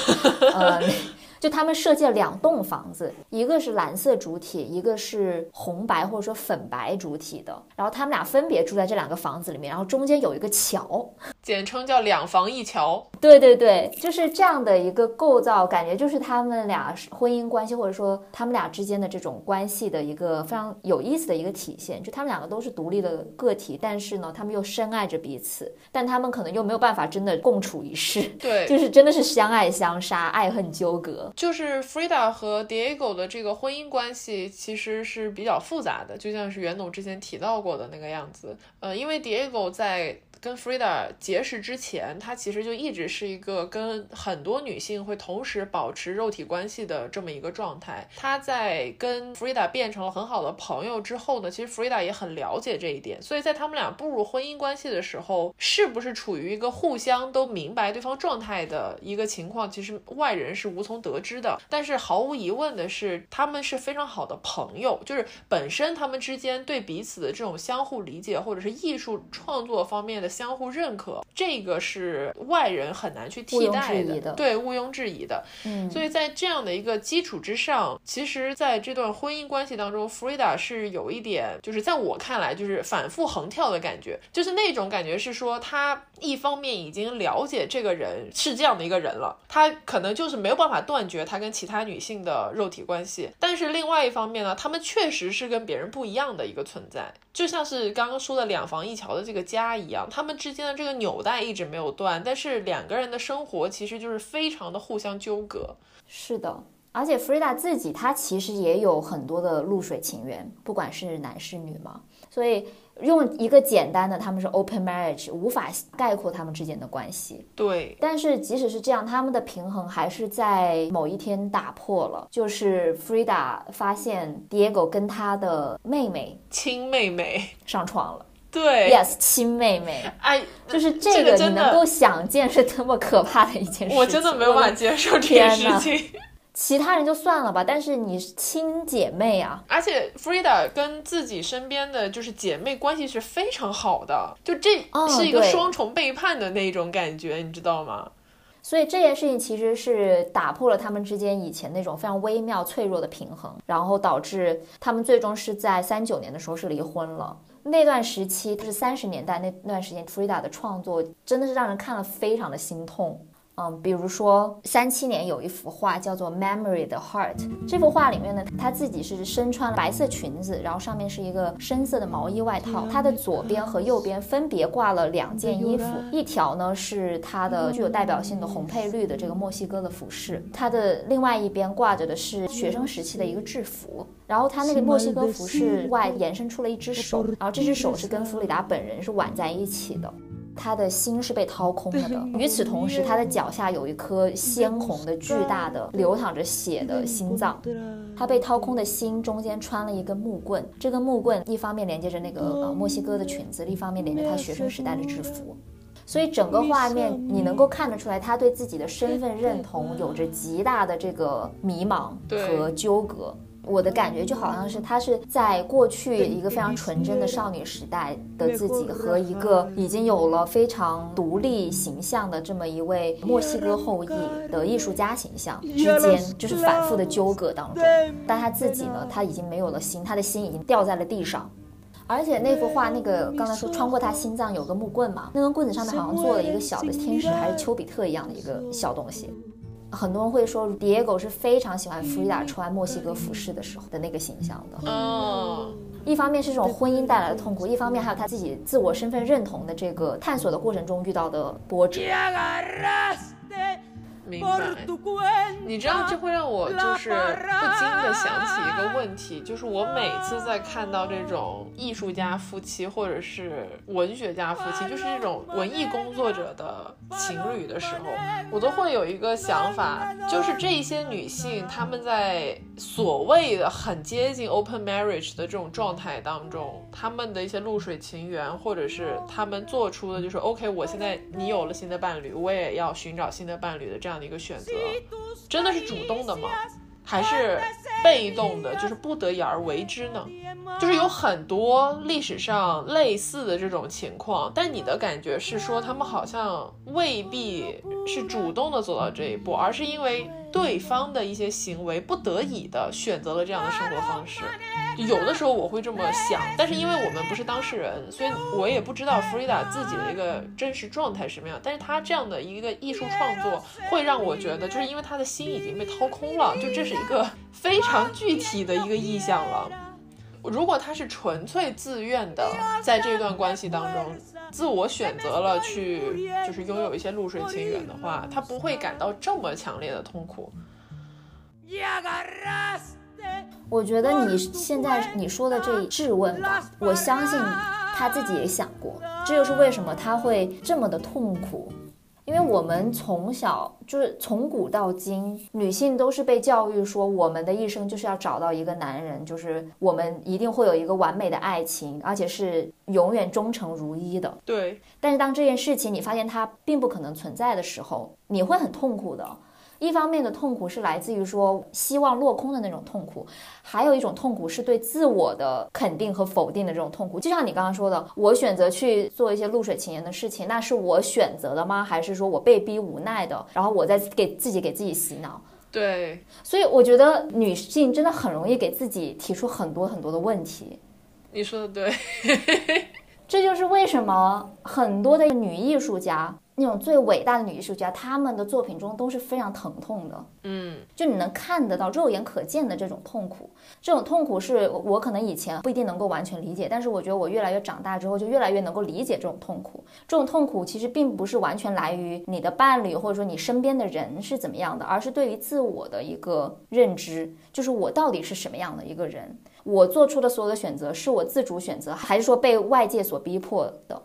呃，<laughs> 就他们设计了两栋房子，一个是蓝色主体，一个是红白或者说粉白主体的。然后他们俩分别住在这两个房子里面，然后中间有一个桥，简称叫两房一桥。对对对，就是这样的一个构造，感觉就是他们俩。俩婚姻关系，或者说他们俩之间的这种关系的一个非常有意思的一个体现，就他们两个都是独立的个体，但是呢，他们又深爱着彼此，但他们可能又没有办法真的共处一室，对，<laughs> 就是真的是相爱相杀，爱恨纠葛。就是 Frida 和 Diego 的这个婚姻关系其实是比较复杂的，就像是袁总之前提到过的那个样子。呃，因为 Diego 在。跟 Frida 结识之前，他其实就一直是一个跟很多女性会同时保持肉体关系的这么一个状态。他在跟 Frida 变成了很好的朋友之后呢，其实 Frida 也很了解这一点，所以在他们俩步入婚姻关系的时候，是不是处于一个互相都明白对方状态的一个情况，其实外人是无从得知的。但是毫无疑问的是，他们是非常好的朋友，就是本身他们之间对彼此的这种相互理解，或者是艺术创作方面的。相互认可，这个是外人很难去替代的，对，毋庸置疑的。嗯，所以在这样的一个基础之上，其实在这段婚姻关系当中，Frida 是有一点，就是在我看来，就是反复横跳的感觉，就是那种感觉是说，他一方面已经了解这个人是这样的一个人了，他可能就是没有办法断绝他跟其他女性的肉体关系，但是另外一方面呢，他们确实是跟别人不一样的一个存在，就像是刚刚说的两房一桥的这个家一样，他。们之间的这个纽带一直没有断，但是两个人的生活其实就是非常的互相纠葛。是的，而且 Frida 自己她其实也有很多的露水情缘，不管是男是女嘛。所以用一个简单的他们是 open marriage 无法概括他们之间的关系。对，但是即使是这样，他们的平衡还是在某一天打破了。就是 Frida 发现 Diego 跟他的妹妹亲妹妹上床了。对，yes，亲妹妹，哎，就是这个，你能够想见是多么可怕的一件事情。我真的没有办法接受这件事情。其他人就算了吧，但是你亲姐妹啊，而且 Frida 跟自己身边的就是姐妹关系是非常好的，就这是一个双重背叛的那种感觉，你知道吗？所以这件事情其实是打破了他们之间以前那种非常微妙脆弱的平衡，然后导致他们最终是在三九年的时候是离婚了。那段时期就是三十年代那段时间，Frida 的创作真的是让人看了非常的心痛。嗯，比如说三七年有一幅画叫做《Memory the Heart》，这幅画里面呢，她自己是身穿白色裙子，然后上面是一个深色的毛衣外套。她的左边和右边分别挂了两件衣服，一条呢是她的具有代表性的红配绿的这个墨西哥的服饰，她的另外一边挂着的是学生时期的一个制服。然后她那个墨西哥服饰外延伸出了一只手，然后这只手是跟弗里达本人是挽在一起的。他的心是被掏空了的。与此同时，他的脚下有一颗鲜红的、巨大的、流淌着血的心脏。他被掏空的心中间穿了一根木棍，这根木棍一方面连接着那个呃墨西哥的裙子，另一方面连着他学生时代的制服。所以整个画面你能够看得出来，他对自己的身份认同有着极大的这个迷茫和纠葛。我的感觉就好像是她是在过去一个非常纯真的少女时代的自己和一个已经有了非常独立形象的这么一位墨西哥后裔的艺术家形象之间，就是反复的纠葛当中。但她自己呢，她已经没有了心，她的心已经掉在了地上。而且那幅画，那个刚才说穿过他心脏有个木棍嘛，那根棍子上面好像做了一个小的天使，还是丘比特一样的一个小东西。很多人会说，Diego 是非常喜欢弗里达穿墨西哥服饰的时候的那个形象的。哦，一方面是这种婚姻带来的痛苦，一方面还有他自己自我身份认同的这个探索的过程中遇到的波折。明白，你知道这会让我就是不禁的想起一个问题，就是我每次在看到这种艺术家夫妻或者是文学家夫妻，就是这种文艺工作者的情侣的时候，我都会有一个想法，就是这一些女性她们在所谓的很接近 open marriage 的这种状态当中，他们的一些露水情缘，或者是他们做出的就是 OK，我现在你有了新的伴侣，我也要寻找新的伴侣的这样。的一个选择，真的是主动的吗？还是被动的，就是不得已而为之呢？就是有很多历史上类似的这种情况，但你的感觉是说，他们好像未必是主动的走到这一步，而是因为对方的一些行为不得已的选择了这样的生活方式。有的时候我会这么想，但是因为我们不是当事人，所以我也不知道弗里达自己的一个真实状态什么样。但是他这样的一个艺术创作，会让我觉得，就是因为他的心已经被掏空了，就这是一个非常具体的一个意象了。如果他是纯粹自愿的，在这段关系当中，自我选择了去，就是拥有一些露水情缘的话，他不会感到这么强烈的痛苦。我觉得你现在你说的这质问吧，我相信他自己也想过，这就是为什么他会这么的痛苦。因为我们从小就是从古到今，女性都是被教育说，我们的一生就是要找到一个男人，就是我们一定会有一个完美的爱情，而且是永远忠诚如一的。对。但是当这件事情你发现它并不可能存在的时候，你会很痛苦的。一方面的痛苦是来自于说希望落空的那种痛苦，还有一种痛苦是对自我的肯定和否定的这种痛苦。就像你刚刚说的，我选择去做一些露水情缘的事情，那是我选择的吗？还是说我被逼无奈的？然后我在给自己给自己洗脑。对，所以我觉得女性真的很容易给自己提出很多很多的问题。你说的对，<laughs> 这就是为什么很多的女艺术家。那种最伟大的女艺术家，她们的作品中都是非常疼痛的，嗯，就你能看得到、肉眼可见的这种痛苦。这种痛苦是我可能以前不一定能够完全理解，但是我觉得我越来越长大之后，就越来越能够理解这种痛苦。这种痛苦其实并不是完全来于你的伴侣或者说你身边的人是怎么样的，而是对于自我的一个认知，就是我到底是什么样的一个人，我做出的所有的选择是我自主选择，还是说被外界所逼迫的？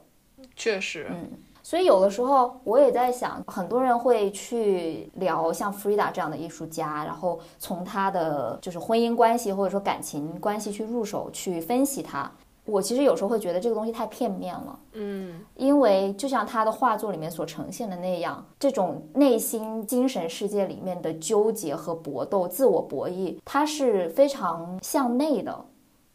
确实，嗯。所以有的时候我也在想，很多人会去聊像 Frida 这样的艺术家，然后从他的就是婚姻关系或者说感情关系去入手去分析他。我其实有时候会觉得这个东西太片面了，嗯，因为就像他的画作里面所呈现的那样，这种内心精神世界里面的纠结和搏斗、自我博弈，它是非常向内的。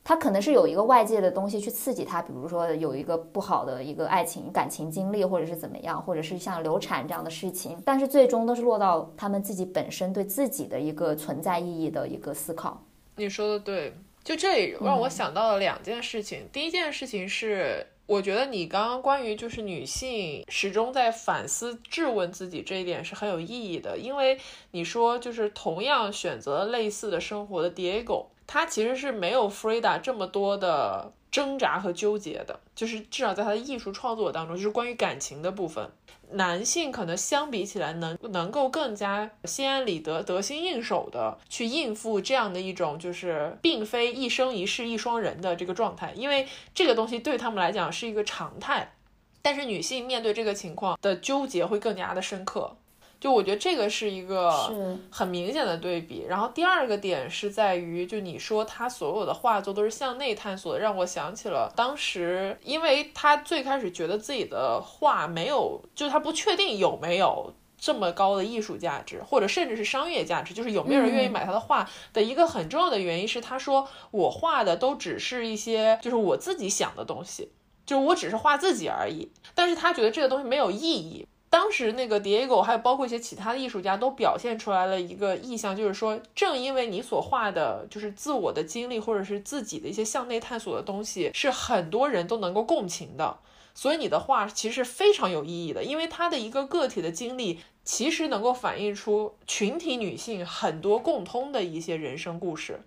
他可能是有一个外界的东西去刺激他，比如说有一个不好的一个爱情感情经历，或者是怎么样，或者是像流产这样的事情，但是最终都是落到他们自己本身对自己的一个存在意义的一个思考。你说的对，就这里让我想到了两件事情。第一件事情是，我觉得你刚刚关于就是女性始终在反思质问自己这一点是很有意义的，因为你说就是同样选择类似的生活的 Diego。他其实是没有 Frida 这么多的挣扎和纠结的，就是至少在他的艺术创作当中，就是关于感情的部分，男性可能相比起来能能够更加心安理得、得心应手的去应付这样的一种就是并非一生一世一双人的这个状态，因为这个东西对他们来讲是一个常态，但是女性面对这个情况的纠结会更加的深刻。就我觉得这个是一个很明显的对比，然后第二个点是在于，就你说他所有的画作都是向内探索的，让我想起了当时，因为他最开始觉得自己的画没有，就他不确定有没有这么高的艺术价值，或者甚至是商业价值，就是有没有人愿意买他的画的一个很重要的原因是，他说我画的都只是一些就是我自己想的东西，就我只是画自己而已。但是他觉得这个东西没有意义。当时那个 Diego 还有包括一些其他的艺术家都表现出来了一个意向，就是说，正因为你所画的就是自我的经历或者是自己的一些向内探索的东西，是很多人都能够共情的。所以你的画其实非常有意义的，因为它的一个个体的经历，其实能够反映出群体女性很多共通的一些人生故事。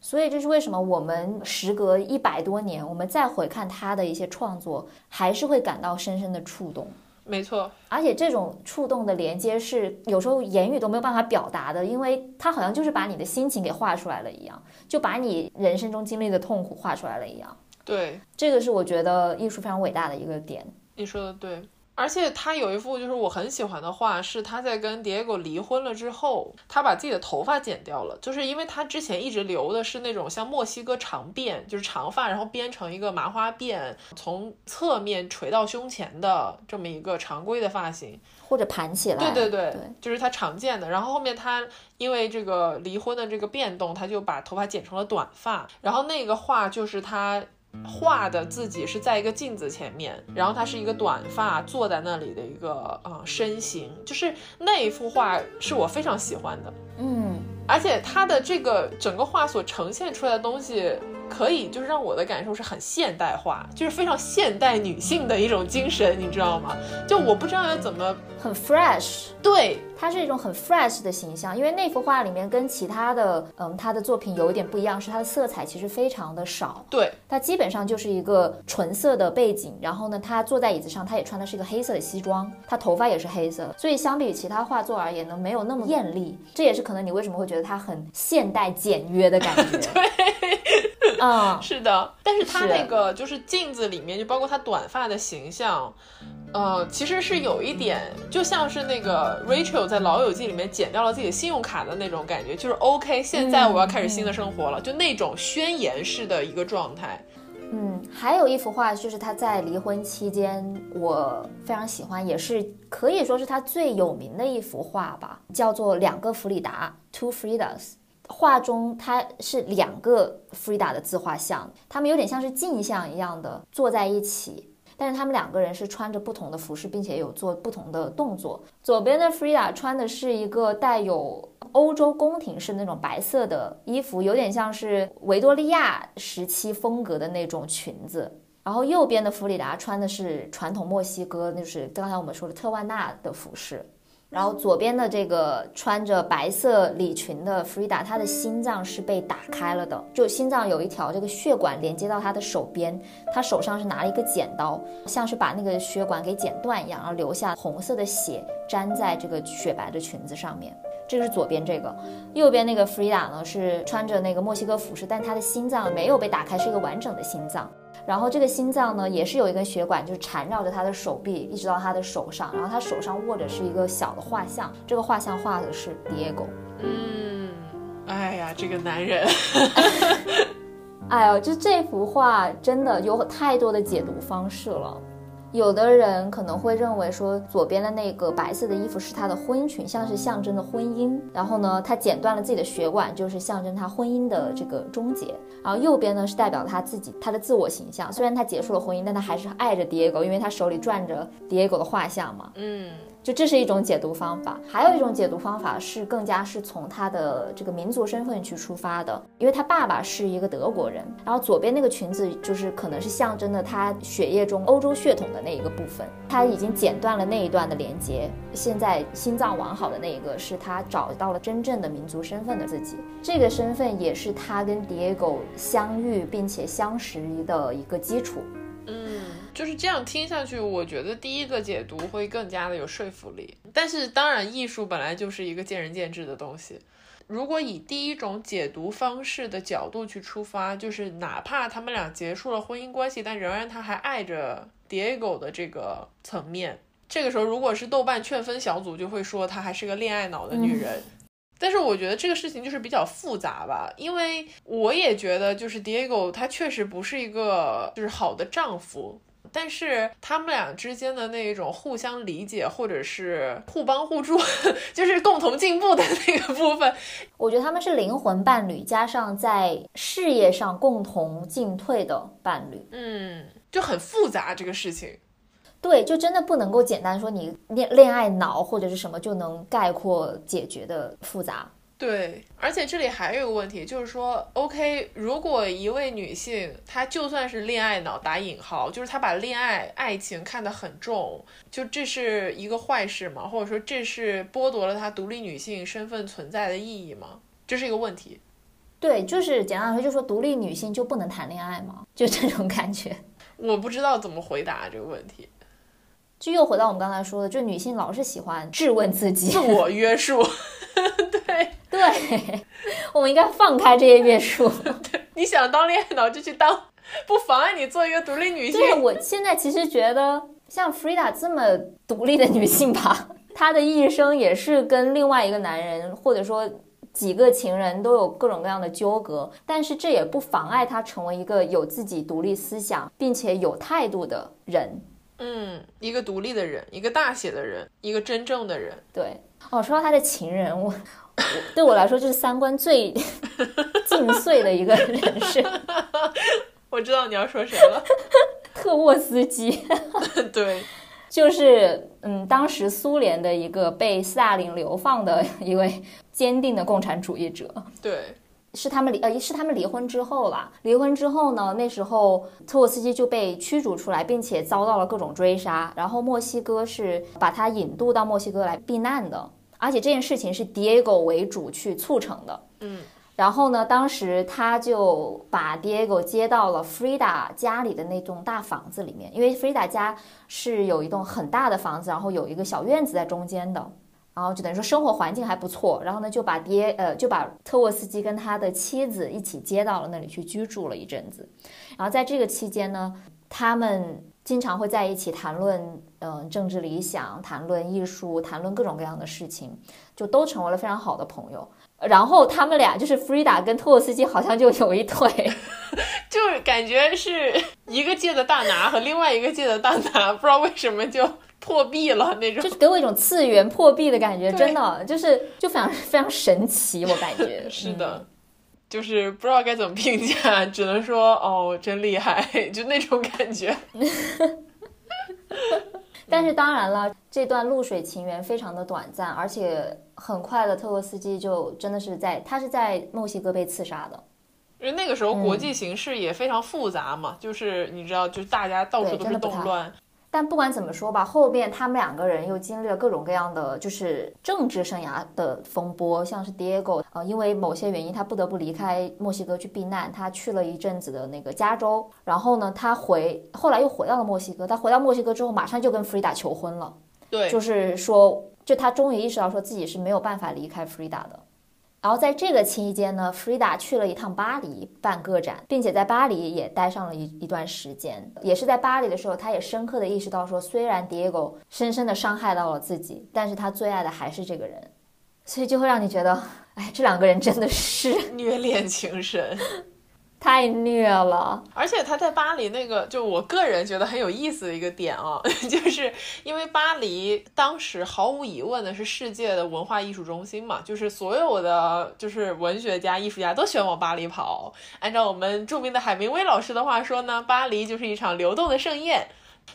所以这是为什么我们时隔一百多年，我们再回看他的一些创作，还是会感到深深的触动。没错，而且这种触动的连接是有时候言语都没有办法表达的，因为它好像就是把你的心情给画出来了一样，就把你人生中经历的痛苦画出来了一样。对，这个是我觉得艺术非常伟大的一个点。你说的对，而且他有一幅就是我很喜欢的画，是他在跟 Diego 离婚了之后，他把自己的头发剪掉了，就是因为他之前一直留的是那种像墨西哥长辫，就是长发，然后编成一个麻花辫，从侧面垂到胸前的这么一个常规的发型，或者盘起来。对对对，就是他常见的。然后后面他因为这个离婚的这个变动，他就把头发剪成了短发，然后那个画就是他。画的自己是在一个镜子前面，然后他是一个短发坐在那里的一个啊身形，就是那一幅画是我非常喜欢的，嗯，而且他的这个整个画所呈现出来的东西。可以，就是让我的感受是很现代化，就是非常现代女性的一种精神，你知道吗？就我不知道要怎么很 fresh，对，它是一种很 fresh 的形象。因为那幅画里面跟其他的，嗯，他的作品有一点不一样，是它的色彩其实非常的少，对，它基本上就是一个纯色的背景。然后呢，他坐在椅子上，他也穿的是一个黑色的西装，他头发也是黑色，所以相比于其他画作而言呢，没有那么艳丽。这也是可能你为什么会觉得它很现代简约的感觉。<laughs> 对。嗯，是的，但是他那个就是镜子里面，就包括他短发的形象，呃，其实是有一点，就像是那个 Rachel 在《老友记》里面剪掉了自己的信用卡的那种感觉，就是 OK，现在我要开始新的生活了，就那种宣言式的一个状态。嗯，还有一幅画，就是他在离婚期间，我非常喜欢，也是可以说是他最有名的一幅画吧，叫做《两个弗里达》（Two Fridas）。画中，它是两个弗里达的自画像，他们有点像是镜像一样的坐在一起，但是他们两个人是穿着不同的服饰，并且有做不同的动作。左边的弗里达穿的是一个带有欧洲宫廷式那种白色的衣服，有点像是维多利亚时期风格的那种裙子，然后右边的弗里达穿的是传统墨西哥，就是刚才我们说的特万纳的服饰。然后左边的这个穿着白色礼裙的弗里达，她的心脏是被打开了的，就心脏有一条这个血管连接到她的手边，她手上是拿了一个剪刀，像是把那个血管给剪断一样，然后留下红色的血粘在这个雪白的裙子上面。这是左边这个，右边那个弗里达呢是穿着那个墨西哥服饰，但她的心脏没有被打开，是一个完整的心脏。然后这个心脏呢，也是有一根血管，就是缠绕着他的手臂，一直到他的手上。然后他手上握着是一个小的画像，这个画像画的是 Diego。嗯，哎呀，这个男人，<laughs> 哎呦，就这幅画真的有太多的解读方式了。有的人可能会认为说，左边的那个白色的衣服是他的婚裙，像是象征的婚姻。然后呢，他剪断了自己的血管，就是象征他婚姻的这个终结。然后右边呢是代表他自己他的自我形象，虽然他结束了婚姻，但他还是爱着 Diego，因为他手里攥着 Diego 的画像嘛。嗯。就这是一种解读方法，还有一种解读方法是更加是从他的这个民族身份去出发的，因为他爸爸是一个德国人，然后左边那个裙子就是可能是象征的他血液中欧洲血统的那一个部分，他已经剪断了那一段的连接，现在心脏完好的那一个是他找到了真正的民族身份的自己，这个身份也是他跟 Diego 相遇并且相识的一个基础。嗯。就是这样听下去，我觉得第一个解读会更加的有说服力。但是当然，艺术本来就是一个见仁见智的东西。如果以第一种解读方式的角度去出发，就是哪怕他们俩结束了婚姻关系，但仍然他还爱着 Diego 的这个层面，这个时候如果是豆瓣劝分小组就会说她还是个恋爱脑的女人。但是我觉得这个事情就是比较复杂吧，因为我也觉得就是 Diego 他确实不是一个就是好的丈夫。但是他们俩之间的那种互相理解，或者是互帮互助，<laughs> 就是共同进步的那个部分，我觉得他们是灵魂伴侣，加上在事业上共同进退的伴侣。嗯，就很复杂这个事情。对，就真的不能够简单说你恋恋爱脑或者是什么就能概括解决的复杂。对，而且这里还有一个问题，就是说，OK，如果一位女性她就算是恋爱脑打引号，就是她把恋爱爱情看得很重，就这是一个坏事吗？或者说这是剥夺了她独立女性身份存在的意义吗？这是一个问题。对，就是简单来说，就说独立女性就不能谈恋爱吗？就这种感觉。我不知道怎么回答这个问题。就又回到我们刚才说的，就女性老是喜欢质问自己，自我约束。对 <laughs> 对，我们应该放开这些约束。对，<laughs> 你想当恋爱脑就去当，不妨碍你做一个独立女性。对，我现在其实觉得，像 Frida 这么独立的女性吧，她的一生也是跟另外一个男人，或者说几个情人都有各种各样的纠葛，但是这也不妨碍她成为一个有自己独立思想并且有态度的人。嗯，一个独立的人，一个大写的人，一个真正的人。对，哦，说到他的情人，我，对我来说就是三观最 <laughs> 尽碎的一个人士。<laughs> 我知道你要说谁了，特沃斯基。<laughs> 对，就是嗯，当时苏联的一个被斯大林流放的一位坚定的共产主义者。对。是他们离呃是他们离婚之后了。离婚之后呢，那时候特沃斯基就被驱逐出来，并且遭到了各种追杀。然后墨西哥是把他引渡到墨西哥来避难的，而且这件事情是 Diego 为主去促成的。嗯，然后呢，当时他就把 Diego 接到了 Frida 家里的那栋大房子里面，因为 Frida 家是有一栋很大的房子，然后有一个小院子在中间的。然后就等于说生活环境还不错，然后呢就把爹呃就把特沃斯基跟他的妻子一起接到了那里去居住了一阵子，然后在这个期间呢，他们经常会在一起谈论嗯政治理想，谈论艺术，谈论各种各样的事情，就都成为了非常好的朋友。然后他们俩就是弗里达跟托沃斯基好像就有一腿，<laughs> 就是感觉是一个界的大拿和另外一个界的大拿，不知道为什么就。破壁了那种，就是给我一种次元破壁的感觉，真的就是就非常非常神奇，我感觉。<laughs> 是的，就是不知道该怎么评价，只能说哦，真厉害，就那种感觉。<laughs> 但是当然了，这段露水情缘非常的短暂，而且很快的，特洛斯基就真的是在他是在墨西哥被刺杀的，因为那个时候国际形势也非常复杂嘛，就是你知道，就是大家到处都是动乱。但不管怎么说吧，后面他们两个人又经历了各种各样的就是政治生涯的风波，像是 Diego，呃，因为某些原因他不得不离开墨西哥去避难，他去了一阵子的那个加州，然后呢，他回后来又回到了墨西哥，他回到墨西哥之后，马上就跟弗里达求婚了，对，就是说，就他终于意识到说自己是没有办法离开弗里达的。然后在这个期间呢，，Frida 去了一趟巴黎办个展，并且在巴黎也待上了一一段时间。也是在巴黎的时候，他也深刻的意识到说，虽然 Diego 深深的伤害到了自己，但是他最爱的还是这个人，所以就会让你觉得，哎，这两个人真的是虐恋情深。太虐了，而且他在巴黎那个，就我个人觉得很有意思的一个点啊，<laughs> 就是因为巴黎当时毫无疑问的是世界的文化艺术中心嘛，就是所有的就是文学家、艺术家都喜欢往巴黎跑。按照我们著名的海明威老师的话说呢，巴黎就是一场流动的盛宴。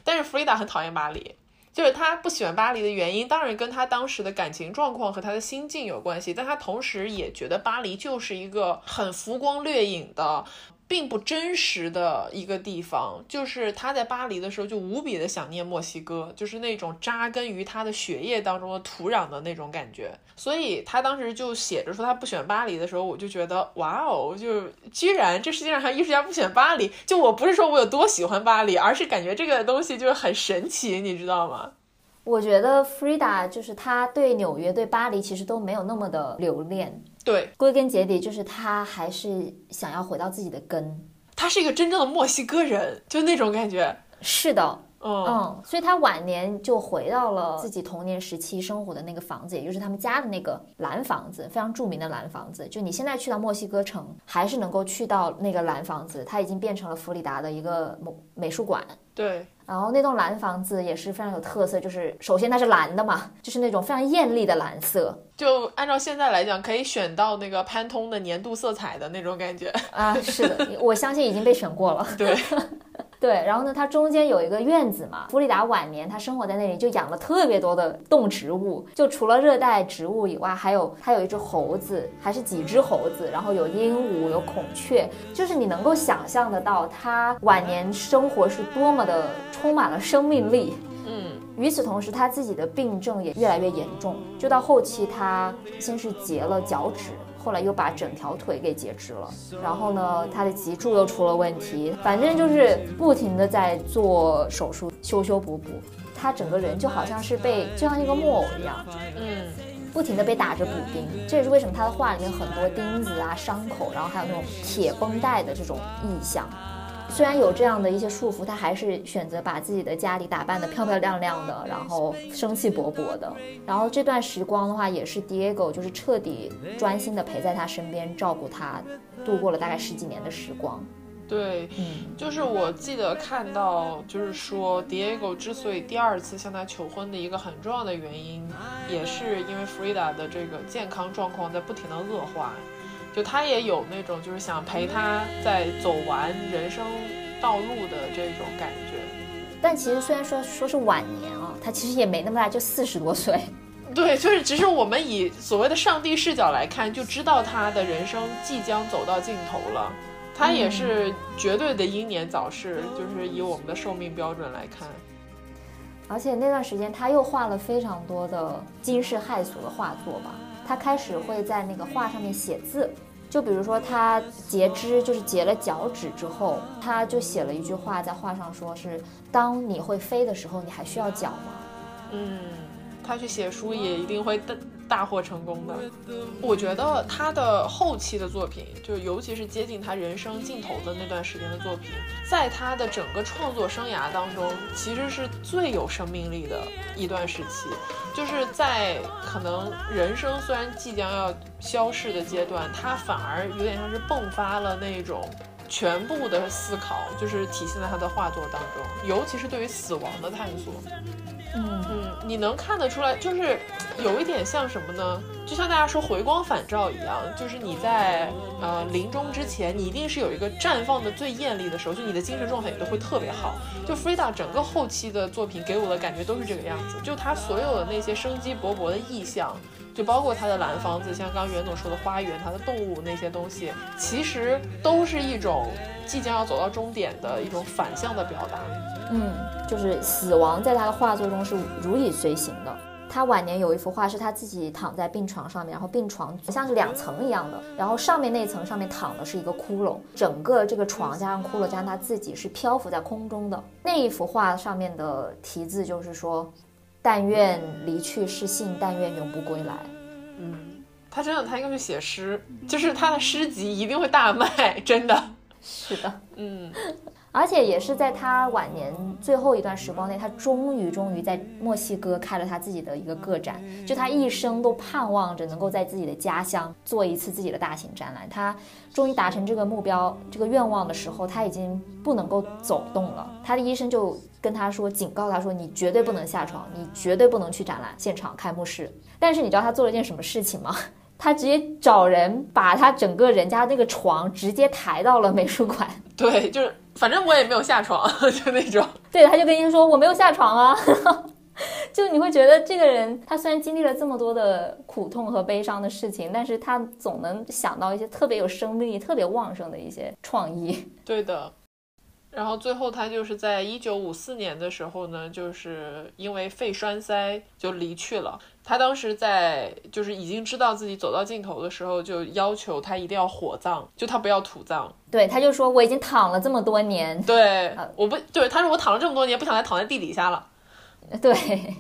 但是弗里达很讨厌巴黎。就是他不喜欢巴黎的原因，当然跟他当时的感情状况和他的心境有关系，但他同时也觉得巴黎就是一个很浮光掠影的。并不真实的一个地方，就是他在巴黎的时候就无比的想念墨西哥，就是那种扎根于他的血液当中的土壤的那种感觉。所以他当时就写着说他不选巴黎的时候，我就觉得哇哦，就居然这世界上还艺术家不选巴黎。就我不是说我有多喜欢巴黎，而是感觉这个东西就是很神奇，你知道吗？我觉得 Frida 就是他对纽约、对巴黎其实都没有那么的留恋。对，归根结底就是他还是想要回到自己的根。他是一个真正的墨西哥人，就那种感觉。是的，嗯嗯，所以他晚年就回到了自己童年时期生活的那个房子，也就是他们家的那个蓝房子，非常著名的蓝房子。就你现在去到墨西哥城，还是能够去到那个蓝房子，它已经变成了弗里达的一个美美术馆。对。然后那栋蓝房子也是非常有特色，就是首先它是蓝的嘛，就是那种非常艳丽的蓝色。就按照现在来讲，可以选到那个潘通的年度色彩的那种感觉啊。是的，我相信已经被选过了。<laughs> 对。对，然后呢，它中间有一个院子嘛。弗里达晚年他生活在那里，就养了特别多的动植物。就除了热带植物以外，还有还有一只猴子，还是几只猴子，然后有鹦鹉，有孔雀，就是你能够想象得到他晚年生活是多么的充满了生命力。嗯，与此同时，他自己的病症也越来越严重，就到后期他先是截了脚趾。后来又把整条腿给截肢了，然后呢，他的脊柱又出了问题，反正就是不停的在做手术修修补补，他整个人就好像是被就像一个木偶一样，嗯，不停的被打着补丁，这也是为什么他的画里面很多钉子啊、伤口，然后还有那种铁绷带的这种意象。虽然有这样的一些束缚，他还是选择把自己的家里打扮得漂漂亮亮的，然后生气勃勃的。然后这段时光的话，也是 Diego 就是彻底专心的陪在他身边，照顾他，度过了大概十几年的时光。对，嗯，就是我记得看到，就是说 Diego 之所以第二次向他求婚的一个很重要的原因，也是因为 Frida 的这个健康状况在不停的恶化。就他也有那种，就是想陪他在走完人生道路的这种感觉。但其实虽然说说是晚年啊，他其实也没那么大，就四十多岁。<laughs> 对，就是只是我们以所谓的上帝视角来看，就知道他的人生即将走到尽头了。他也是绝对的英年早逝，就是以我们的寿命标准来看。而且那段时间他又画了非常多的惊世骇俗的画作吧。他开始会在那个画上面写字，就比如说他截肢，就是截了脚趾之后，他就写了一句话在画上，说是当你会飞的时候，你还需要脚吗？嗯，他去写书也一定会大获成功的。我觉得他的后期的作品，就尤其是接近他人生尽头的那段时间的作品，在他的整个创作生涯当中，其实是最有生命力的一段时期。就是在可能人生虽然即将要消逝的阶段，他反而有点像是迸发了那种全部的思考，就是体现在他的画作当中，尤其是对于死亡的探索。嗯嗯，你能看得出来，就是有一点像什么呢？就像大家说回光返照一样，就是你在呃临终之前，你一定是有一个绽放的最艳丽的时候，就你的精神状态也都会特别好。就 Frida 整个后期的作品给我的感觉都是这个样子，就他所有的那些生机勃勃的意象，就包括他的蓝房子，像刚袁总说的花园，他的动物那些东西，其实都是一种即将要走到终点的一种反向的表达。嗯，就是死亡在他的画作中是如影随形的。他晚年有一幅画，是他自己躺在病床上面，然后病床像是两层一样的，然后上面那层上面躺的是一个骷髅，整个这个床加上骷髅加上他自己是漂浮在空中的。那一幅画上面的题字就是说：“但愿离去是幸，但愿永不归来。”嗯，他真的，他应该去写诗，就是他的诗集一定会大卖，<laughs> 真的是的，嗯。而且也是在他晚年最后一段时光内，他终于终于在墨西哥开了他自己的一个个展。就他一生都盼望着能够在自己的家乡做一次自己的大型展览。他终于达成这个目标、这个愿望的时候，他已经不能够走动了。他的医生就跟他说，警告他说：“你绝对不能下床，你绝对不能去展览现场开幕式。”但是你知道他做了件什么事情吗？<laughs> 他直接找人把他整个人家那个床直接抬到了美术馆。<laughs> 对，就是反正我也没有下床，<laughs> 就那种。对，他就跟医生说我没有下床啊。<laughs> 就你会觉得这个人，他虽然经历了这么多的苦痛和悲伤的事情，但是他总能想到一些特别有生命力、特别旺盛的一些创意。<laughs> 对的。然后最后他就是在一九五四年的时候呢，就是因为肺栓塞就离去了。他当时在就是已经知道自己走到尽头的时候，就要求他一定要火葬，就他不要土葬。对，他就说我已经躺了这么多年，对，我不对，他说我躺了这么多年，不想再躺在地底下了。<laughs> 对，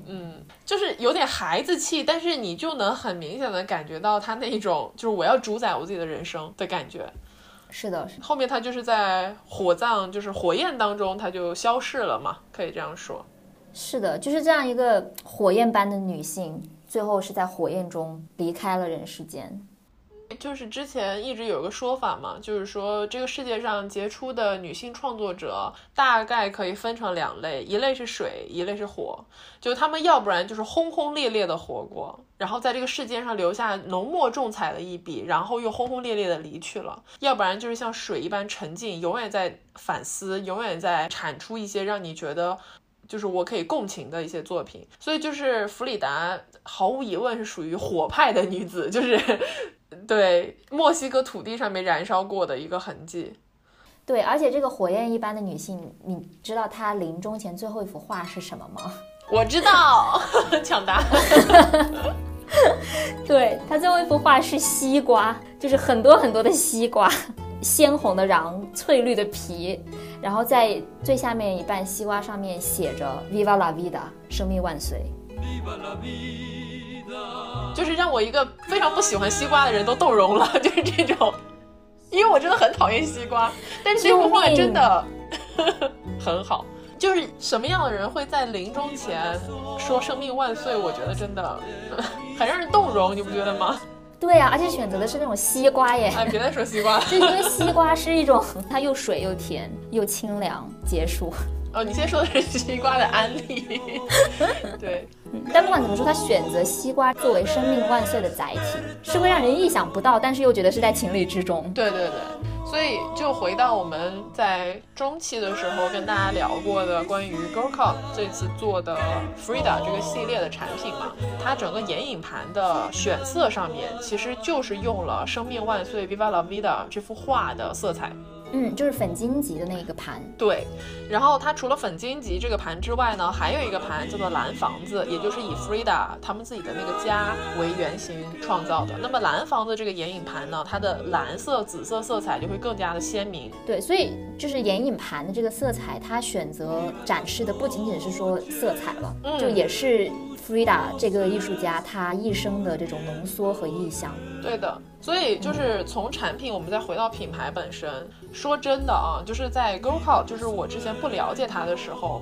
嗯，就是有点孩子气，但是你就能很明显的感觉到他那一种就是我要主宰我自己的人生的感觉。是的，后面他就是在火葬，就是火焰当中，他就消逝了嘛，可以这样说。是的，就是这样一个火焰般的女性，最后是在火焰中离开了人世间。就是之前一直有个说法嘛，就是说这个世界上杰出的女性创作者大概可以分成两类，一类是水，一类是火。就他们要不然就是轰轰烈烈的活过，然后在这个世界上留下浓墨重彩的一笔，然后又轰轰烈烈的离去了；要不然就是像水一般沉静，永远在反思，永远在产出一些让你觉得就是我可以共情的一些作品。所以就是弗里达毫无疑问是属于火派的女子，就是。<laughs> 对墨西哥土地上面燃烧过的一个痕迹，对，而且这个火焰一般的女性，你知道她临终前最后一幅画是什么吗？<laughs> 我知道，<laughs> 抢答。对，她最后一幅画是西瓜，就是很多很多的西瓜，鲜红的瓤，翠绿的皮，然后在最下面一半西瓜上面写着 “Viva la vida”，生命万岁。就是让我一个非常不喜欢西瓜的人都动容了，<laughs> 就是这种，因为我真的很讨厌西瓜，但是这幅画真的 <laughs> 很好。就是什么样的人会在临终前说“生命万岁”？我觉得真的很让人动容，你不觉得吗？对呀，而且选择的是那种西瓜耶！哎，别再说西瓜了，<laughs> 就因为西瓜是一种它又水又甜又清凉，结束。<laughs> 哦，你先说的是西瓜的安利，<laughs> 对。但不管怎么说，他选择西瓜作为“生命万岁”的载体，是会让人意想不到，但是又觉得是在情理之中。对对对，所以就回到我们在中期的时候跟大家聊过的关于 Girl Cop 这次做的 Frida 这个系列的产品嘛，它整个眼影盘的选色上面其实就是用了“生命万岁 ”Viva la vida 这幅画的色彩。嗯，就是粉金级的那个盘。对，然后它除了粉金级这个盘之外呢，还有一个盘叫做蓝房子，也就是以 Frida 他们自己的那个家为原型创造的。那么蓝房子这个眼影盘呢，它的蓝色、紫色色彩就会更加的鲜明。对，所以就是眼影盘的这个色彩，它选择展示的不仅仅是说色彩了，就也是 Frida 这个艺术家他一生的这种浓缩和意象。对的。所以就是从产品，我们再回到品牌本身。说真的啊，就是在 Girl Code，就是我之前不了解它的时候，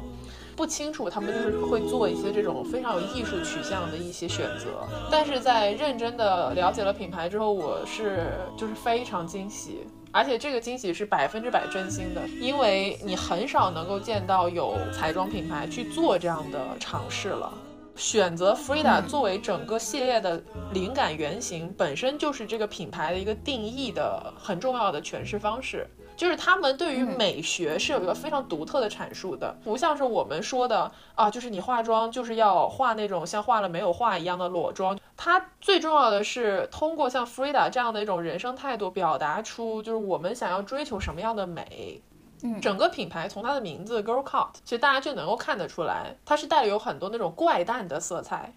不清楚他们就是会做一些这种非常有艺术取向的一些选择。但是在认真的了解了品牌之后，我是就是非常惊喜，而且这个惊喜是百分之百真心的，因为你很少能够见到有彩妆品牌去做这样的尝试了。选择 Frida 作为整个系列的灵感原型，本身就是这个品牌的一个定义的很重要的诠释方式。就是他们对于美学是有一个非常独特的阐述的，不像是我们说的啊，就是你化妆就是要化那种像化了没有化一样的裸妆。它最重要的是通过像 Frida 这样的一种人生态度，表达出就是我们想要追求什么样的美。嗯，整个品牌从它的名字 Girl Cut，其实大家就能够看得出来，它是带有很多那种怪诞的色彩。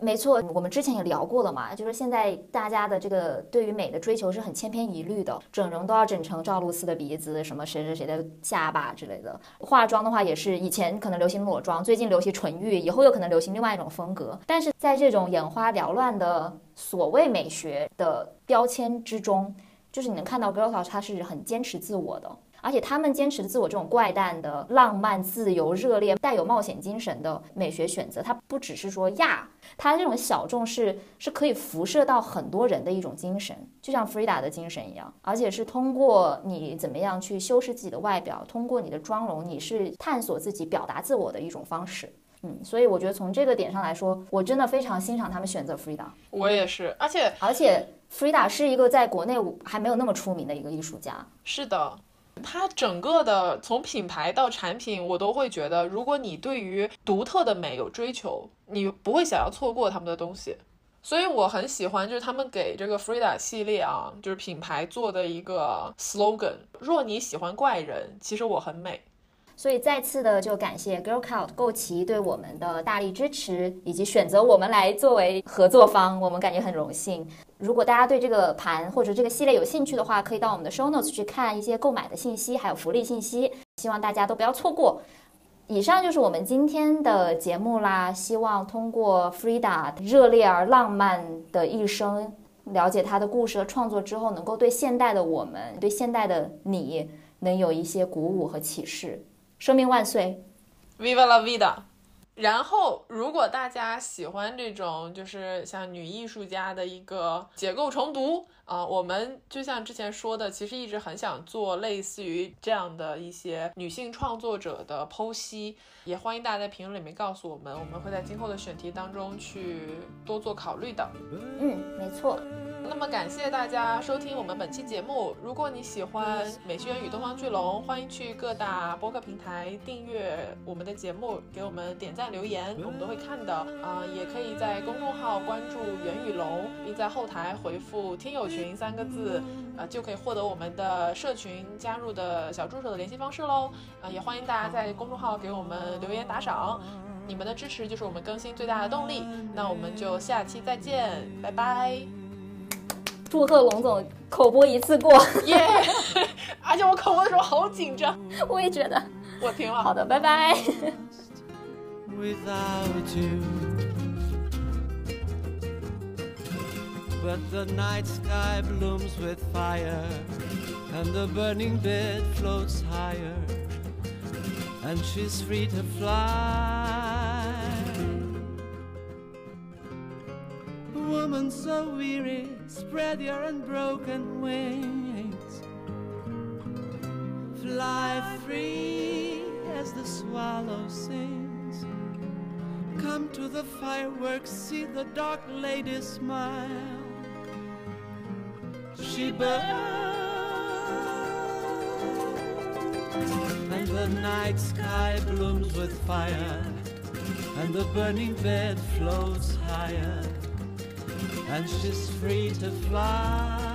没错，我们之前也聊过了嘛，就是现在大家的这个对于美的追求是很千篇一律的，整容都要整成赵露思的鼻子，什么谁谁谁的下巴之类的。化妆的话也是，以前可能流行裸妆，最近流行纯欲，以后又可能流行另外一种风格。但是在这种眼花缭乱的所谓美学的标签之中，就是你能看到 Girl Cut 它是很坚持自我的。而且他们坚持自我这种怪诞的、浪漫、自由、热烈、带有冒险精神的美学选择，它不只是说亚，它这种小众是是可以辐射到很多人的一种精神，就像 Frida 的精神一样。而且是通过你怎么样去修饰自己的外表，通过你的妆容，你是探索自己、表达自我的一种方式。嗯，所以我觉得从这个点上来说，我真的非常欣赏他们选择 Frida。我也是，而且而且 Frida 是一个在国内还没有那么出名的一个艺术家。是的。它整个的从品牌到产品，我都会觉得，如果你对于独特的美有追求，你不会想要错过他们的东西。所以我很喜欢，就是他们给这个 Frida 系列啊，就是品牌做的一个 slogan：若你喜欢怪人，其实我很美。所以再次的就感谢 Girl Cult 购齐对我们的大力支持，以及选择我们来作为合作方，我们感觉很荣幸。如果大家对这个盘或者这个系列有兴趣的话，可以到我们的 Show Notes 去看一些购买的信息，还有福利信息。希望大家都不要错过。以上就是我们今天的节目啦。希望通过 Frida 热烈而浪漫的一生，了解她的故事和创作之后，能够对现代的我们，对现代的你，能有一些鼓舞和启示。生命万岁，Viva la vida！然后，如果大家喜欢这种就是像女艺术家的一个结构重读啊，我们就像之前说的，其实一直很想做类似于这样的一些女性创作者的剖析，也欢迎大家在评论里面告诉我们，我们会在今后的选题当中去多做考虑的。嗯，没错。那么感谢大家收听我们本期节目。如果你喜欢《美学与东方巨龙》，欢迎去各大播客平台订阅我们的节目，给我们点赞留言，我们都会看的。啊，也可以在公众号关注袁宇龙，并在后台回复“听友群”三个字，呃，就可以获得我们的社群加入的小助手的联系方式喽。啊，也欢迎大家在公众号给我们留言打赏，你们的支持就是我们更新最大的动力。那我们就下期再见，拜拜。祝贺龙总口播一次过，耶！<laughs> 而且我口播的时候好紧张，<laughs> 我也觉得。我听了。好的，拜拜。but the night sky blooms with fire, and the burning bed floats higher, and she's free to fly. Woman so weary, spread your unbroken wings. Fly free as the swallow sings. Come to the fireworks, see the dark lady smile. She burns, and the night sky blooms with fire, and the burning bed floats higher and she's free to fly.